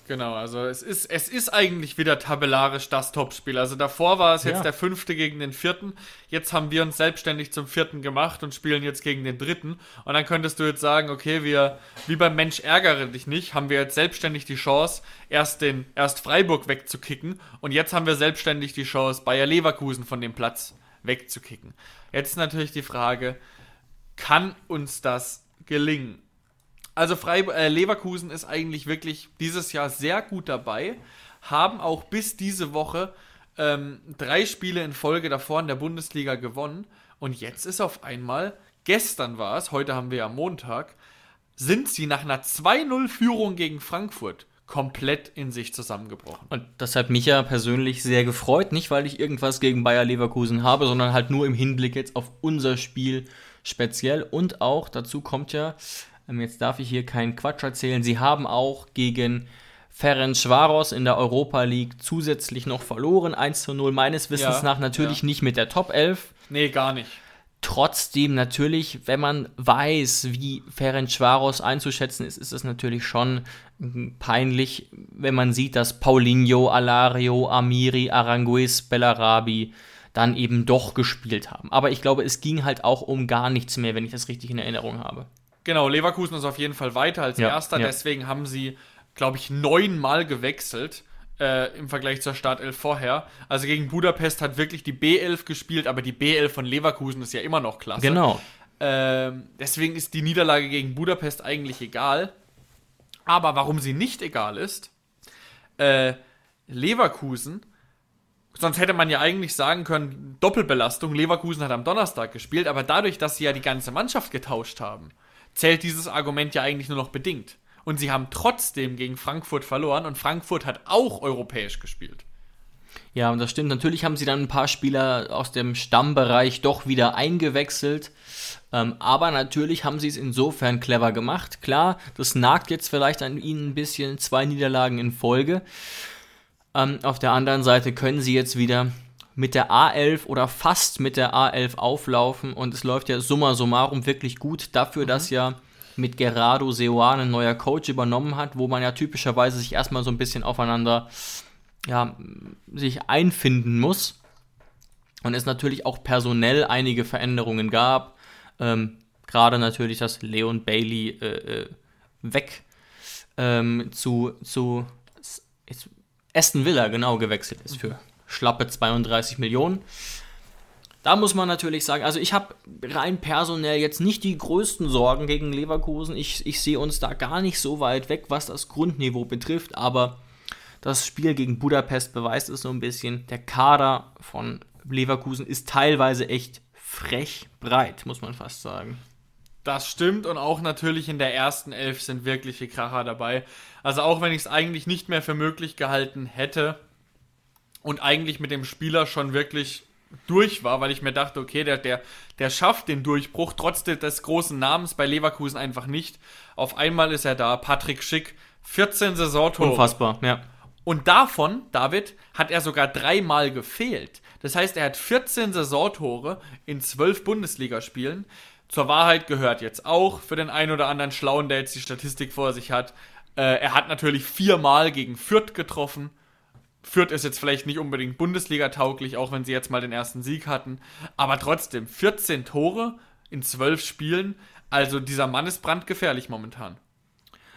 Speaker 3: Genau, also es ist, es ist eigentlich wieder tabellarisch das Topspiel. Also davor war es jetzt ja. der fünfte gegen den vierten. Jetzt haben wir uns selbstständig zum vierten gemacht und spielen jetzt gegen den dritten. Und dann könntest du jetzt sagen, okay, wir, wie beim Mensch ärgere dich nicht, haben wir jetzt selbstständig die Chance, erst den, erst Freiburg wegzukicken. Und jetzt haben wir selbstständig die Chance, Bayer Leverkusen von dem Platz wegzukicken. Jetzt ist natürlich die Frage, kann uns das gelingen? Also Freiburg, äh, Leverkusen ist eigentlich wirklich dieses Jahr sehr gut dabei, haben auch bis diese Woche ähm, drei Spiele in Folge davor in der Bundesliga gewonnen. Und jetzt ist auf einmal, gestern war es, heute haben wir ja Montag, sind sie nach einer 2-0-Führung gegen Frankfurt komplett in sich zusammengebrochen.
Speaker 2: Und das hat mich ja persönlich sehr gefreut, nicht weil ich irgendwas gegen Bayer Leverkusen habe, sondern halt nur im Hinblick jetzt auf unser Spiel speziell. Und auch dazu kommt ja, jetzt darf ich hier keinen Quatsch erzählen. Sie haben auch gegen Ferencvaros in der Europa League zusätzlich noch verloren. 1 zu 0 meines Wissens ja, nach natürlich ja. nicht mit der Top 11.
Speaker 3: Nee, gar nicht.
Speaker 2: Trotzdem natürlich, wenn man weiß, wie Ferencvaros einzuschätzen ist, ist es natürlich schon peinlich, wenn man sieht, dass Paulinho, Alario, Amiri, Aranguiz, Bellarabi dann eben doch gespielt haben. Aber ich glaube, es ging halt auch um gar nichts mehr, wenn ich das richtig in Erinnerung habe.
Speaker 3: Genau, Leverkusen ist auf jeden Fall weiter als ja, Erster, ja. deswegen haben sie, glaube ich, neunmal gewechselt. Äh, im Vergleich zur Startelf vorher. Also gegen Budapest hat wirklich die B11 gespielt, aber die B11 von Leverkusen ist ja immer noch klasse.
Speaker 2: Genau.
Speaker 3: Ähm, deswegen ist die Niederlage gegen Budapest eigentlich egal. Aber warum sie nicht egal ist, äh, Leverkusen, sonst hätte man ja eigentlich sagen können, Doppelbelastung, Leverkusen hat am Donnerstag gespielt, aber dadurch, dass sie ja die ganze Mannschaft getauscht haben, zählt dieses Argument ja eigentlich nur noch bedingt. Und sie haben trotzdem gegen Frankfurt verloren und Frankfurt hat auch europäisch gespielt.
Speaker 2: Ja, und das stimmt. Natürlich haben sie dann ein paar Spieler aus dem Stammbereich doch wieder eingewechselt. Ähm, aber natürlich haben sie es insofern clever gemacht. Klar, das nagt jetzt vielleicht an ihnen ein bisschen, zwei Niederlagen in Folge. Ähm, auf der anderen Seite können sie jetzt wieder mit der A11 oder fast mit der A11 auflaufen und es läuft ja summa summarum wirklich gut dafür, mhm. dass ja mit Gerardo Seoane ein neuer Coach übernommen hat, wo man ja typischerweise sich erstmal so ein bisschen aufeinander ja, sich einfinden muss. Und es natürlich auch personell einige Veränderungen gab. Ähm, Gerade natürlich, dass Leon Bailey äh, äh, weg ähm, zu, zu Aston Villa genau gewechselt ist für schlappe 32 Millionen. Da muss man natürlich sagen, also ich habe rein personell jetzt nicht die größten Sorgen gegen Leverkusen. Ich, ich sehe uns da gar nicht so weit weg, was das Grundniveau betrifft, aber das Spiel gegen Budapest beweist es so ein bisschen. Der Kader von Leverkusen ist teilweise echt frech breit, muss man fast sagen.
Speaker 3: Das stimmt und auch natürlich in der ersten Elf sind wirkliche Kracher dabei. Also auch wenn ich es eigentlich nicht mehr für möglich gehalten hätte und eigentlich mit dem Spieler schon wirklich durch war, weil ich mir dachte, okay, der, der, der schafft den Durchbruch, trotz des großen Namens bei Leverkusen einfach nicht. Auf einmal ist er da, Patrick Schick, 14 Saisontore.
Speaker 2: Unfassbar, ja.
Speaker 3: Und davon, David, hat er sogar dreimal gefehlt. Das heißt, er hat 14 Saisontore in 12 Bundesligaspielen. Zur Wahrheit gehört jetzt auch für den einen oder anderen Schlauen, der jetzt die Statistik vor sich hat. Äh, er hat natürlich viermal gegen Fürth getroffen. Fürth ist jetzt vielleicht nicht unbedingt Bundesliga-tauglich, auch wenn sie jetzt mal den ersten Sieg hatten. Aber trotzdem, 14 Tore in 12 Spielen. Also dieser Mann ist brandgefährlich momentan.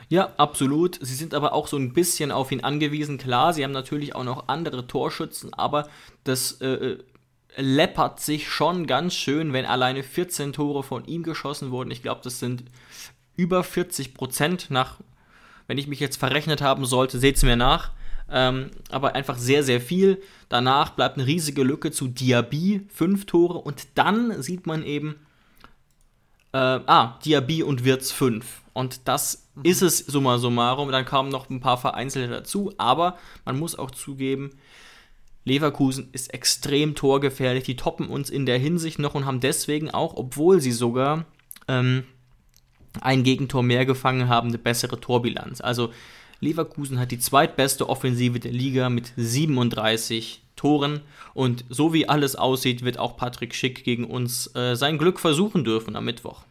Speaker 2: Ja, absolut. Sie sind aber auch so ein bisschen auf ihn angewiesen. Klar, sie haben natürlich auch noch andere Torschützen, aber das äh, äh läppert sich schon ganz schön, wenn alleine 14 Tore von ihm geschossen wurden. Ich glaube, das sind über 40 Prozent nach, wenn ich mich jetzt verrechnet haben sollte, seht es mir nach. Ähm, aber einfach sehr, sehr viel. Danach bleibt eine riesige Lücke zu Diaby, 5 Tore. Und dann sieht man eben, äh, ah, Diaby und Wirtz 5. Und das mhm. ist es summa summarum. Dann kamen noch ein paar Vereinzelte dazu, aber man muss auch zugeben, Leverkusen ist extrem torgefährlich. Die toppen uns in der Hinsicht noch und haben deswegen auch, obwohl sie sogar ähm, ein Gegentor mehr gefangen haben, eine bessere Torbilanz. Also Leverkusen hat die zweitbeste Offensive der Liga mit 37 Toren. Und so wie alles aussieht, wird auch Patrick Schick gegen uns äh, sein Glück versuchen dürfen am Mittwoch.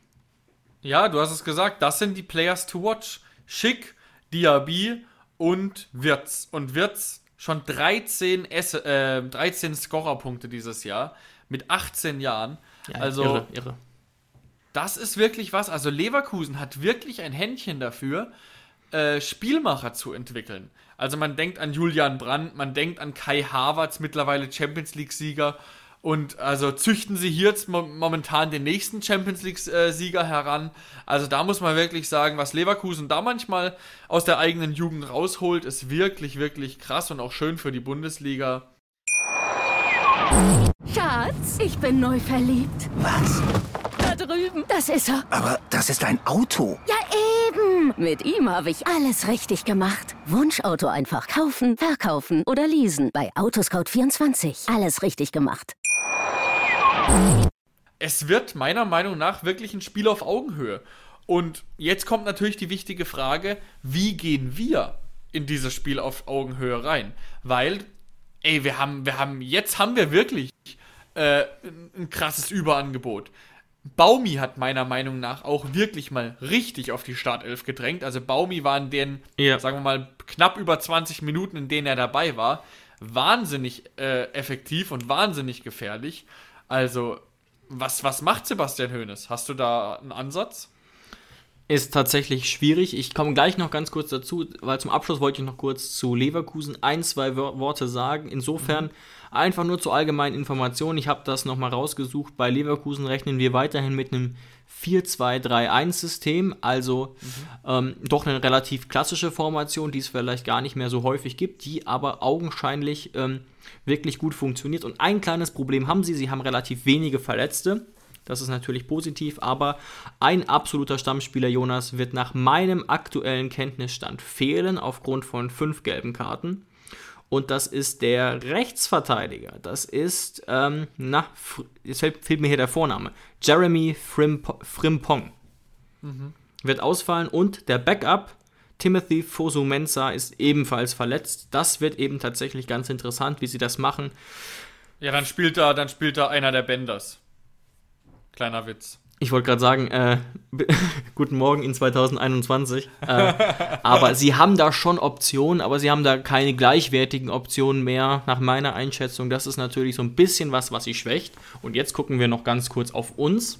Speaker 3: Ja, du hast es gesagt, das sind die Players to watch. Schick, Diaby und Wirtz. Und Wirtz schon 13, äh, 13 Scorerpunkte dieses Jahr mit 18 Jahren. Ja, also irre, irre. Das ist wirklich was. Also Leverkusen hat wirklich ein Händchen dafür, äh, Spielmacher zu entwickeln. Also man denkt an Julian Brandt, man denkt an Kai Havertz, mittlerweile Champions League-Sieger. Und also züchten sie hier jetzt momentan den nächsten Champions League-Sieger heran. Also da muss man wirklich sagen, was Leverkusen da manchmal aus der eigenen Jugend rausholt, ist wirklich, wirklich krass und auch schön für die Bundesliga.
Speaker 4: Schatz, ich bin neu verliebt.
Speaker 5: Was?
Speaker 4: Drüben. Das ist er.
Speaker 5: Aber das ist ein Auto.
Speaker 4: Ja, eben. Mit ihm habe ich alles richtig gemacht. Wunschauto einfach kaufen, verkaufen oder leasen. Bei Autoscout24. Alles richtig gemacht.
Speaker 3: Es wird meiner Meinung nach wirklich ein Spiel auf Augenhöhe. Und jetzt kommt natürlich die wichtige Frage, wie gehen wir in dieses Spiel auf Augenhöhe rein? Weil, ey, wir haben, wir haben, jetzt haben wir wirklich äh, ein krasses Überangebot. Baumi hat meiner Meinung nach auch wirklich mal richtig auf die Startelf gedrängt. Also Baumi war in den, ja. sagen wir mal, knapp über 20 Minuten, in denen er dabei war, wahnsinnig äh, effektiv und wahnsinnig gefährlich. Also, was, was macht Sebastian Hoeneß? Hast du da einen Ansatz?
Speaker 2: Ist tatsächlich schwierig. Ich komme gleich noch ganz kurz dazu, weil zum Abschluss wollte ich noch kurz zu Leverkusen ein, zwei Worte sagen. Insofern mhm. Einfach nur zur allgemeinen Information. Ich habe das nochmal rausgesucht. Bei Leverkusen rechnen wir weiterhin mit einem 4-2-3-1-System, also mhm. ähm, doch eine relativ klassische Formation, die es vielleicht gar nicht mehr so häufig gibt, die aber augenscheinlich ähm, wirklich gut funktioniert. Und ein kleines Problem haben sie, sie haben relativ wenige Verletzte. Das ist natürlich positiv, aber ein absoluter Stammspieler Jonas wird nach meinem aktuellen Kenntnisstand fehlen aufgrund von fünf gelben Karten. Und das ist der Rechtsverteidiger. Das ist, ähm, na, jetzt fehlt, fehlt, mir hier der Vorname. Jeremy Frimp Frimpong. Mhm. Wird ausfallen. Und der Backup, Timothy Fosumensa, ist ebenfalls verletzt. Das wird eben tatsächlich ganz interessant, wie sie das machen.
Speaker 3: Ja, dann spielt da, dann spielt da einer der Benders. Kleiner Witz.
Speaker 2: Ich wollte gerade sagen, äh, guten Morgen in 2021. Äh, aber sie haben da schon Optionen, aber sie haben da keine gleichwertigen Optionen mehr, nach meiner Einschätzung. Das ist natürlich so ein bisschen was, was sie schwächt. Und jetzt gucken wir noch ganz kurz auf uns.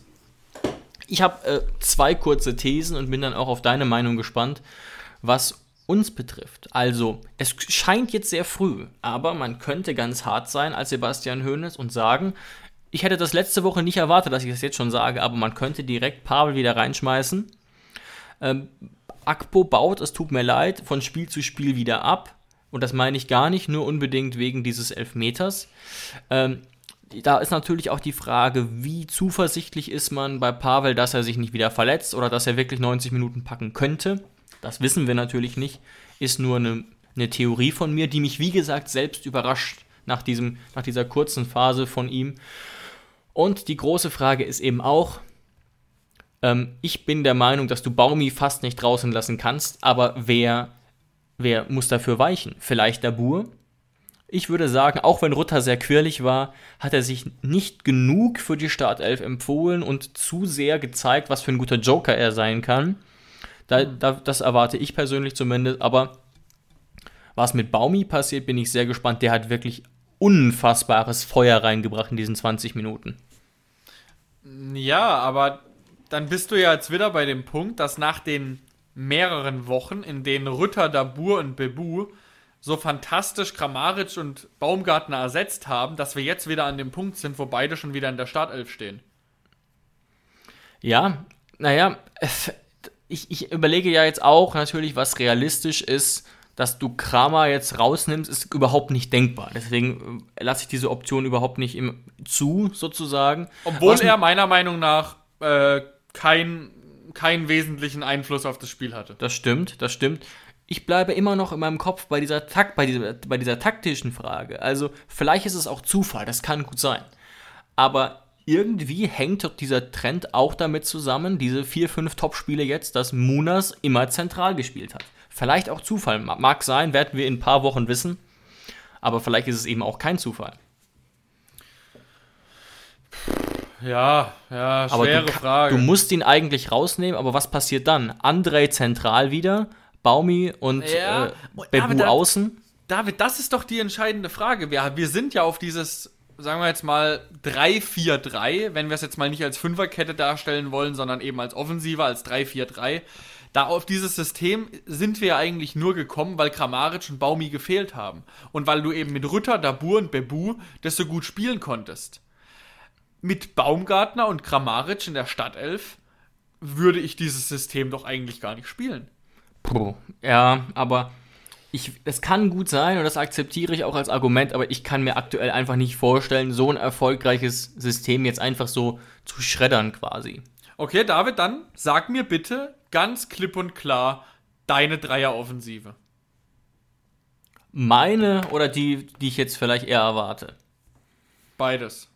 Speaker 2: Ich habe äh, zwei kurze Thesen und bin dann auch auf deine Meinung gespannt, was uns betrifft. Also, es scheint jetzt sehr früh, aber man könnte ganz hart sein als Sebastian Hoeneß und sagen, ich hätte das letzte Woche nicht erwartet, dass ich das jetzt schon sage, aber man könnte direkt Pavel wieder reinschmeißen. Ähm, Akpo baut, es tut mir leid, von Spiel zu Spiel wieder ab. Und das meine ich gar nicht, nur unbedingt wegen dieses Elfmeters. Ähm, da ist natürlich auch die Frage, wie zuversichtlich ist man bei Pavel, dass er sich nicht wieder verletzt oder dass er wirklich 90 Minuten packen könnte. Das wissen wir natürlich nicht. Ist nur eine, eine Theorie von mir, die mich, wie gesagt, selbst überrascht nach, diesem, nach dieser kurzen Phase von ihm. Und die große Frage ist eben auch, ähm, ich bin der Meinung, dass du Baumi fast nicht draußen lassen kannst, aber wer, wer muss dafür weichen? Vielleicht Dabur? Ich würde sagen, auch wenn Rutter sehr quirlig war, hat er sich nicht genug für die Startelf empfohlen und zu sehr gezeigt, was für ein guter Joker er sein kann. Da, da, das erwarte ich persönlich zumindest, aber was mit Baumi passiert, bin ich sehr gespannt. Der hat wirklich unfassbares Feuer reingebracht in diesen 20 Minuten.
Speaker 3: Ja, aber dann bist du ja jetzt wieder bei dem Punkt, dass nach den mehreren Wochen, in denen Rütter, Dabur und Bebu so fantastisch Kramaric und Baumgartner ersetzt haben, dass wir jetzt wieder an dem Punkt sind, wo beide schon wieder in der Startelf stehen.
Speaker 2: Ja, naja, ich, ich überlege ja jetzt auch natürlich, was realistisch ist dass du Kramer jetzt rausnimmst, ist überhaupt nicht denkbar. Deswegen äh, lasse ich diese Option überhaupt nicht im, zu, sozusagen.
Speaker 3: Obwohl Was er meiner Meinung nach äh, keinen keinen wesentlichen Einfluss auf das Spiel hatte.
Speaker 2: Das stimmt, das stimmt. Ich bleibe immer noch in meinem Kopf bei dieser, Takt, bei dieser, bei dieser taktischen Frage. Also, vielleicht ist es auch Zufall, das kann gut sein. Aber irgendwie hängt dieser Trend auch damit zusammen, diese vier, fünf Top-Spiele jetzt, dass Munas immer zentral gespielt hat. Vielleicht auch Zufall. Mag sein, werden wir in ein paar Wochen wissen. Aber vielleicht ist es eben auch kein Zufall.
Speaker 3: Ja, ja, schwere
Speaker 2: du,
Speaker 3: Frage.
Speaker 2: Du musst ihn eigentlich rausnehmen, aber was passiert dann? André zentral wieder, Baumi und ja, äh, Bebu David, außen.
Speaker 3: David, das ist doch die entscheidende Frage. Wir, wir sind ja auf dieses, sagen wir jetzt mal, 3-4-3, wenn wir es jetzt mal nicht als Fünferkette darstellen wollen, sondern eben als Offensive, als 3-4-3 da auf dieses System sind wir eigentlich nur gekommen, weil Kramaric und Baumi gefehlt haben. Und weil du eben mit Rütter, Dabur und Bebu das so gut spielen konntest. Mit Baumgartner und Kramaric in der Stadtelf würde ich dieses System doch eigentlich gar nicht spielen.
Speaker 2: Puh, ja, aber ich, es kann gut sein und das akzeptiere ich auch als Argument, aber ich kann mir aktuell einfach nicht vorstellen, so ein erfolgreiches System jetzt einfach so zu schreddern quasi.
Speaker 3: Okay, David, dann sag mir bitte ganz klipp und klar deine Dreieroffensive.
Speaker 2: Meine oder die, die ich jetzt vielleicht eher erwarte?
Speaker 3: Beides.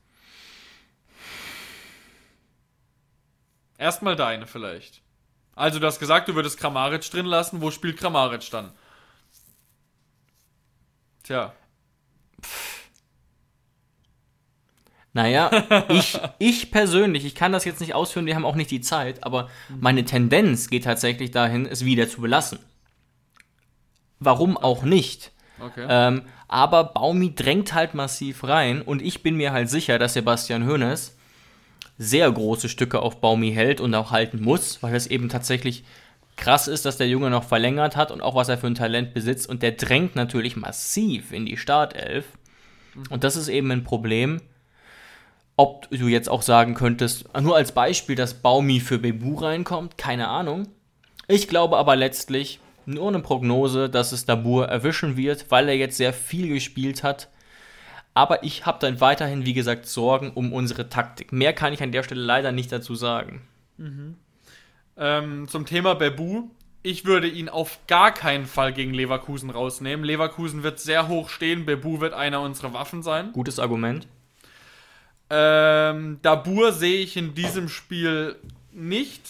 Speaker 3: Erstmal deine vielleicht. Also du hast gesagt, du würdest Kramaric drin lassen. Wo spielt Kramaric dann? Tja.
Speaker 2: Naja, ich, ich persönlich, ich kann das jetzt nicht ausführen, wir haben auch nicht die Zeit, aber meine Tendenz geht tatsächlich dahin, es wieder zu belassen. Warum auch nicht? Okay. Ähm, aber Baumi drängt halt massiv rein und ich bin mir halt sicher, dass Sebastian Hoeneß sehr große Stücke auf Baumi hält und auch halten muss, weil es eben tatsächlich krass ist, dass der Junge noch verlängert hat und auch was er für ein Talent besitzt und der drängt natürlich massiv in die Startelf. Und das ist eben ein Problem, ob du jetzt auch sagen könntest, nur als Beispiel, dass Baumi für Bebu reinkommt, keine Ahnung. Ich glaube aber letztlich nur eine Prognose, dass es Dabur erwischen wird, weil er jetzt sehr viel gespielt hat. Aber ich habe dann weiterhin, wie gesagt, Sorgen um unsere Taktik. Mehr kann ich an der Stelle leider nicht dazu sagen.
Speaker 3: Mhm. Ähm, zum Thema Bebu. ich würde ihn auf gar keinen Fall gegen Leverkusen rausnehmen. Leverkusen wird sehr hoch stehen. Bebu wird einer unserer Waffen sein.
Speaker 2: Gutes Argument.
Speaker 3: Ähm, Dabur sehe ich in diesem Spiel nicht.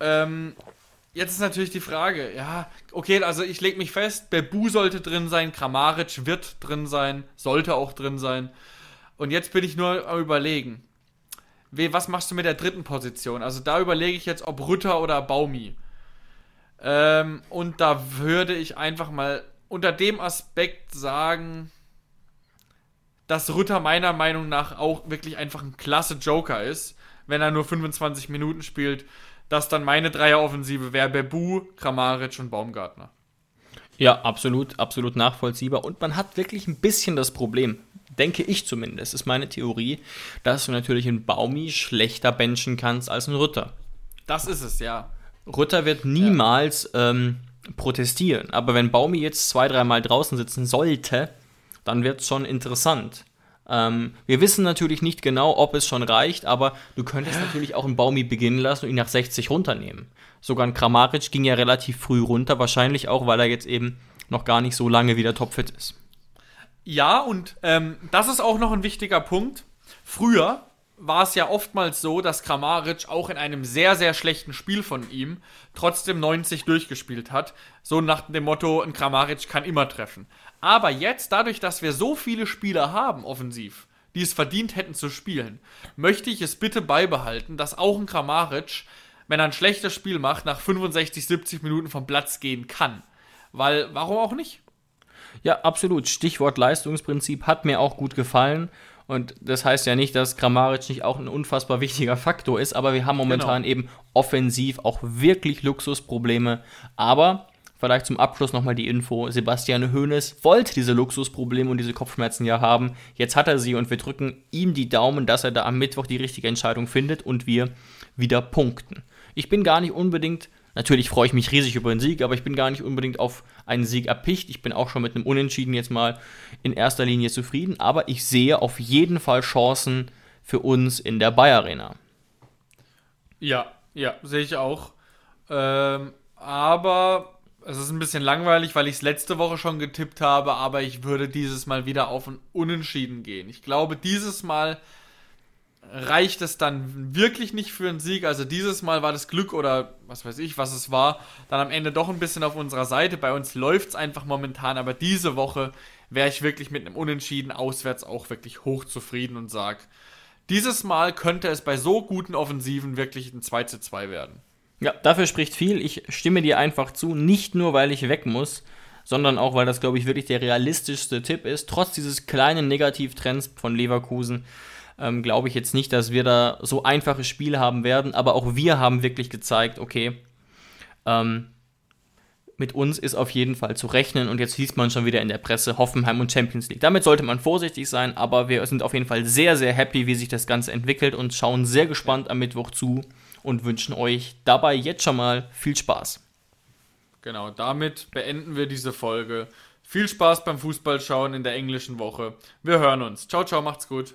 Speaker 3: Ähm, jetzt ist natürlich die Frage, ja, okay, also ich lege mich fest, Bebu sollte drin sein, Kramaric wird drin sein, sollte auch drin sein. Und jetzt bin ich nur am überlegen, was machst du mit der dritten Position? Also da überlege ich jetzt, ob Rütter oder Baumi. Ähm, und da würde ich einfach mal unter dem Aspekt sagen, dass Rütter meiner Meinung nach auch wirklich einfach ein klasse Joker ist, wenn er nur 25 Minuten spielt, dass dann meine Dreieroffensive wäre Bebu, Kramaric und Baumgartner.
Speaker 2: Ja, absolut, absolut nachvollziehbar. Und man hat wirklich ein bisschen das Problem, denke ich zumindest, ist meine Theorie, dass du natürlich einen Baumi schlechter benchen kannst als einen Rütter.
Speaker 3: Das ist es, ja.
Speaker 2: Rütter wird niemals ja. ähm, protestieren, aber wenn Baumi jetzt zwei, dreimal draußen sitzen sollte, dann wird es schon interessant. Ähm, wir wissen natürlich nicht genau, ob es schon reicht, aber du könntest natürlich auch einen Baumi beginnen lassen und ihn nach 60 runternehmen. Sogar ein Kramaric ging ja relativ früh runter, wahrscheinlich auch, weil er jetzt eben noch gar nicht so lange wieder topfit ist.
Speaker 3: Ja, und ähm, das ist auch noch ein wichtiger Punkt. Früher war es ja oftmals so, dass Kramaric auch in einem sehr, sehr schlechten Spiel von ihm trotzdem 90 durchgespielt hat. So nach dem Motto, ein Kramaric kann immer treffen. Aber jetzt, dadurch, dass wir so viele Spieler haben, offensiv, die es verdient hätten zu spielen, möchte ich es bitte beibehalten, dass auch ein Kramaric, wenn er ein schlechtes Spiel macht, nach 65, 70 Minuten vom Platz gehen kann. Weil, warum auch nicht?
Speaker 2: Ja, absolut. Stichwort Leistungsprinzip hat mir auch gut gefallen. Und das heißt ja nicht, dass Kramaric nicht auch ein unfassbar wichtiger Faktor ist, aber wir haben momentan genau. eben offensiv auch wirklich Luxusprobleme. Aber vielleicht zum Abschluss nochmal die Info: Sebastian Hoeneß wollte diese Luxusprobleme und diese Kopfschmerzen ja haben. Jetzt hat er sie und wir drücken ihm die Daumen, dass er da am Mittwoch die richtige Entscheidung findet und wir wieder punkten. Ich bin gar nicht unbedingt Natürlich freue ich mich riesig über einen Sieg, aber ich bin gar nicht unbedingt auf einen Sieg erpicht. Ich bin auch schon mit einem Unentschieden jetzt mal in erster Linie zufrieden, aber ich sehe auf jeden Fall Chancen für uns in der Bayer Arena.
Speaker 3: Ja, ja, sehe ich auch. Ähm, aber es ist ein bisschen langweilig, weil ich es letzte Woche schon getippt habe, aber ich würde dieses Mal wieder auf ein Unentschieden gehen. Ich glaube, dieses Mal reicht es dann wirklich nicht für einen Sieg. Also dieses Mal war das Glück oder was weiß ich, was es war, dann am Ende doch ein bisschen auf unserer Seite. Bei uns läuft es einfach momentan, aber diese Woche wäre ich wirklich mit einem Unentschieden auswärts auch wirklich hochzufrieden und sage, dieses Mal könnte es bei so guten Offensiven wirklich ein 2 zu 2 werden.
Speaker 2: Ja, dafür spricht viel. Ich stimme dir einfach zu, nicht nur weil ich weg muss, sondern auch weil das, glaube ich, wirklich der realistischste Tipp ist. Trotz dieses kleinen Negativtrends von Leverkusen ähm, glaube ich jetzt nicht, dass wir da so einfache Spiele haben werden. Aber auch wir haben wirklich gezeigt, okay, ähm, mit uns ist auf jeden Fall zu rechnen und jetzt liest man schon wieder in der Presse Hoffenheim und Champions League. Damit sollte man vorsichtig sein, aber wir sind auf jeden Fall sehr, sehr happy, wie sich das Ganze entwickelt und schauen sehr gespannt am Mittwoch zu und wünschen euch dabei jetzt schon mal viel Spaß.
Speaker 3: Genau, damit beenden wir diese Folge. Viel Spaß beim Fußballschauen in der englischen Woche. Wir hören uns. Ciao, ciao, macht's gut.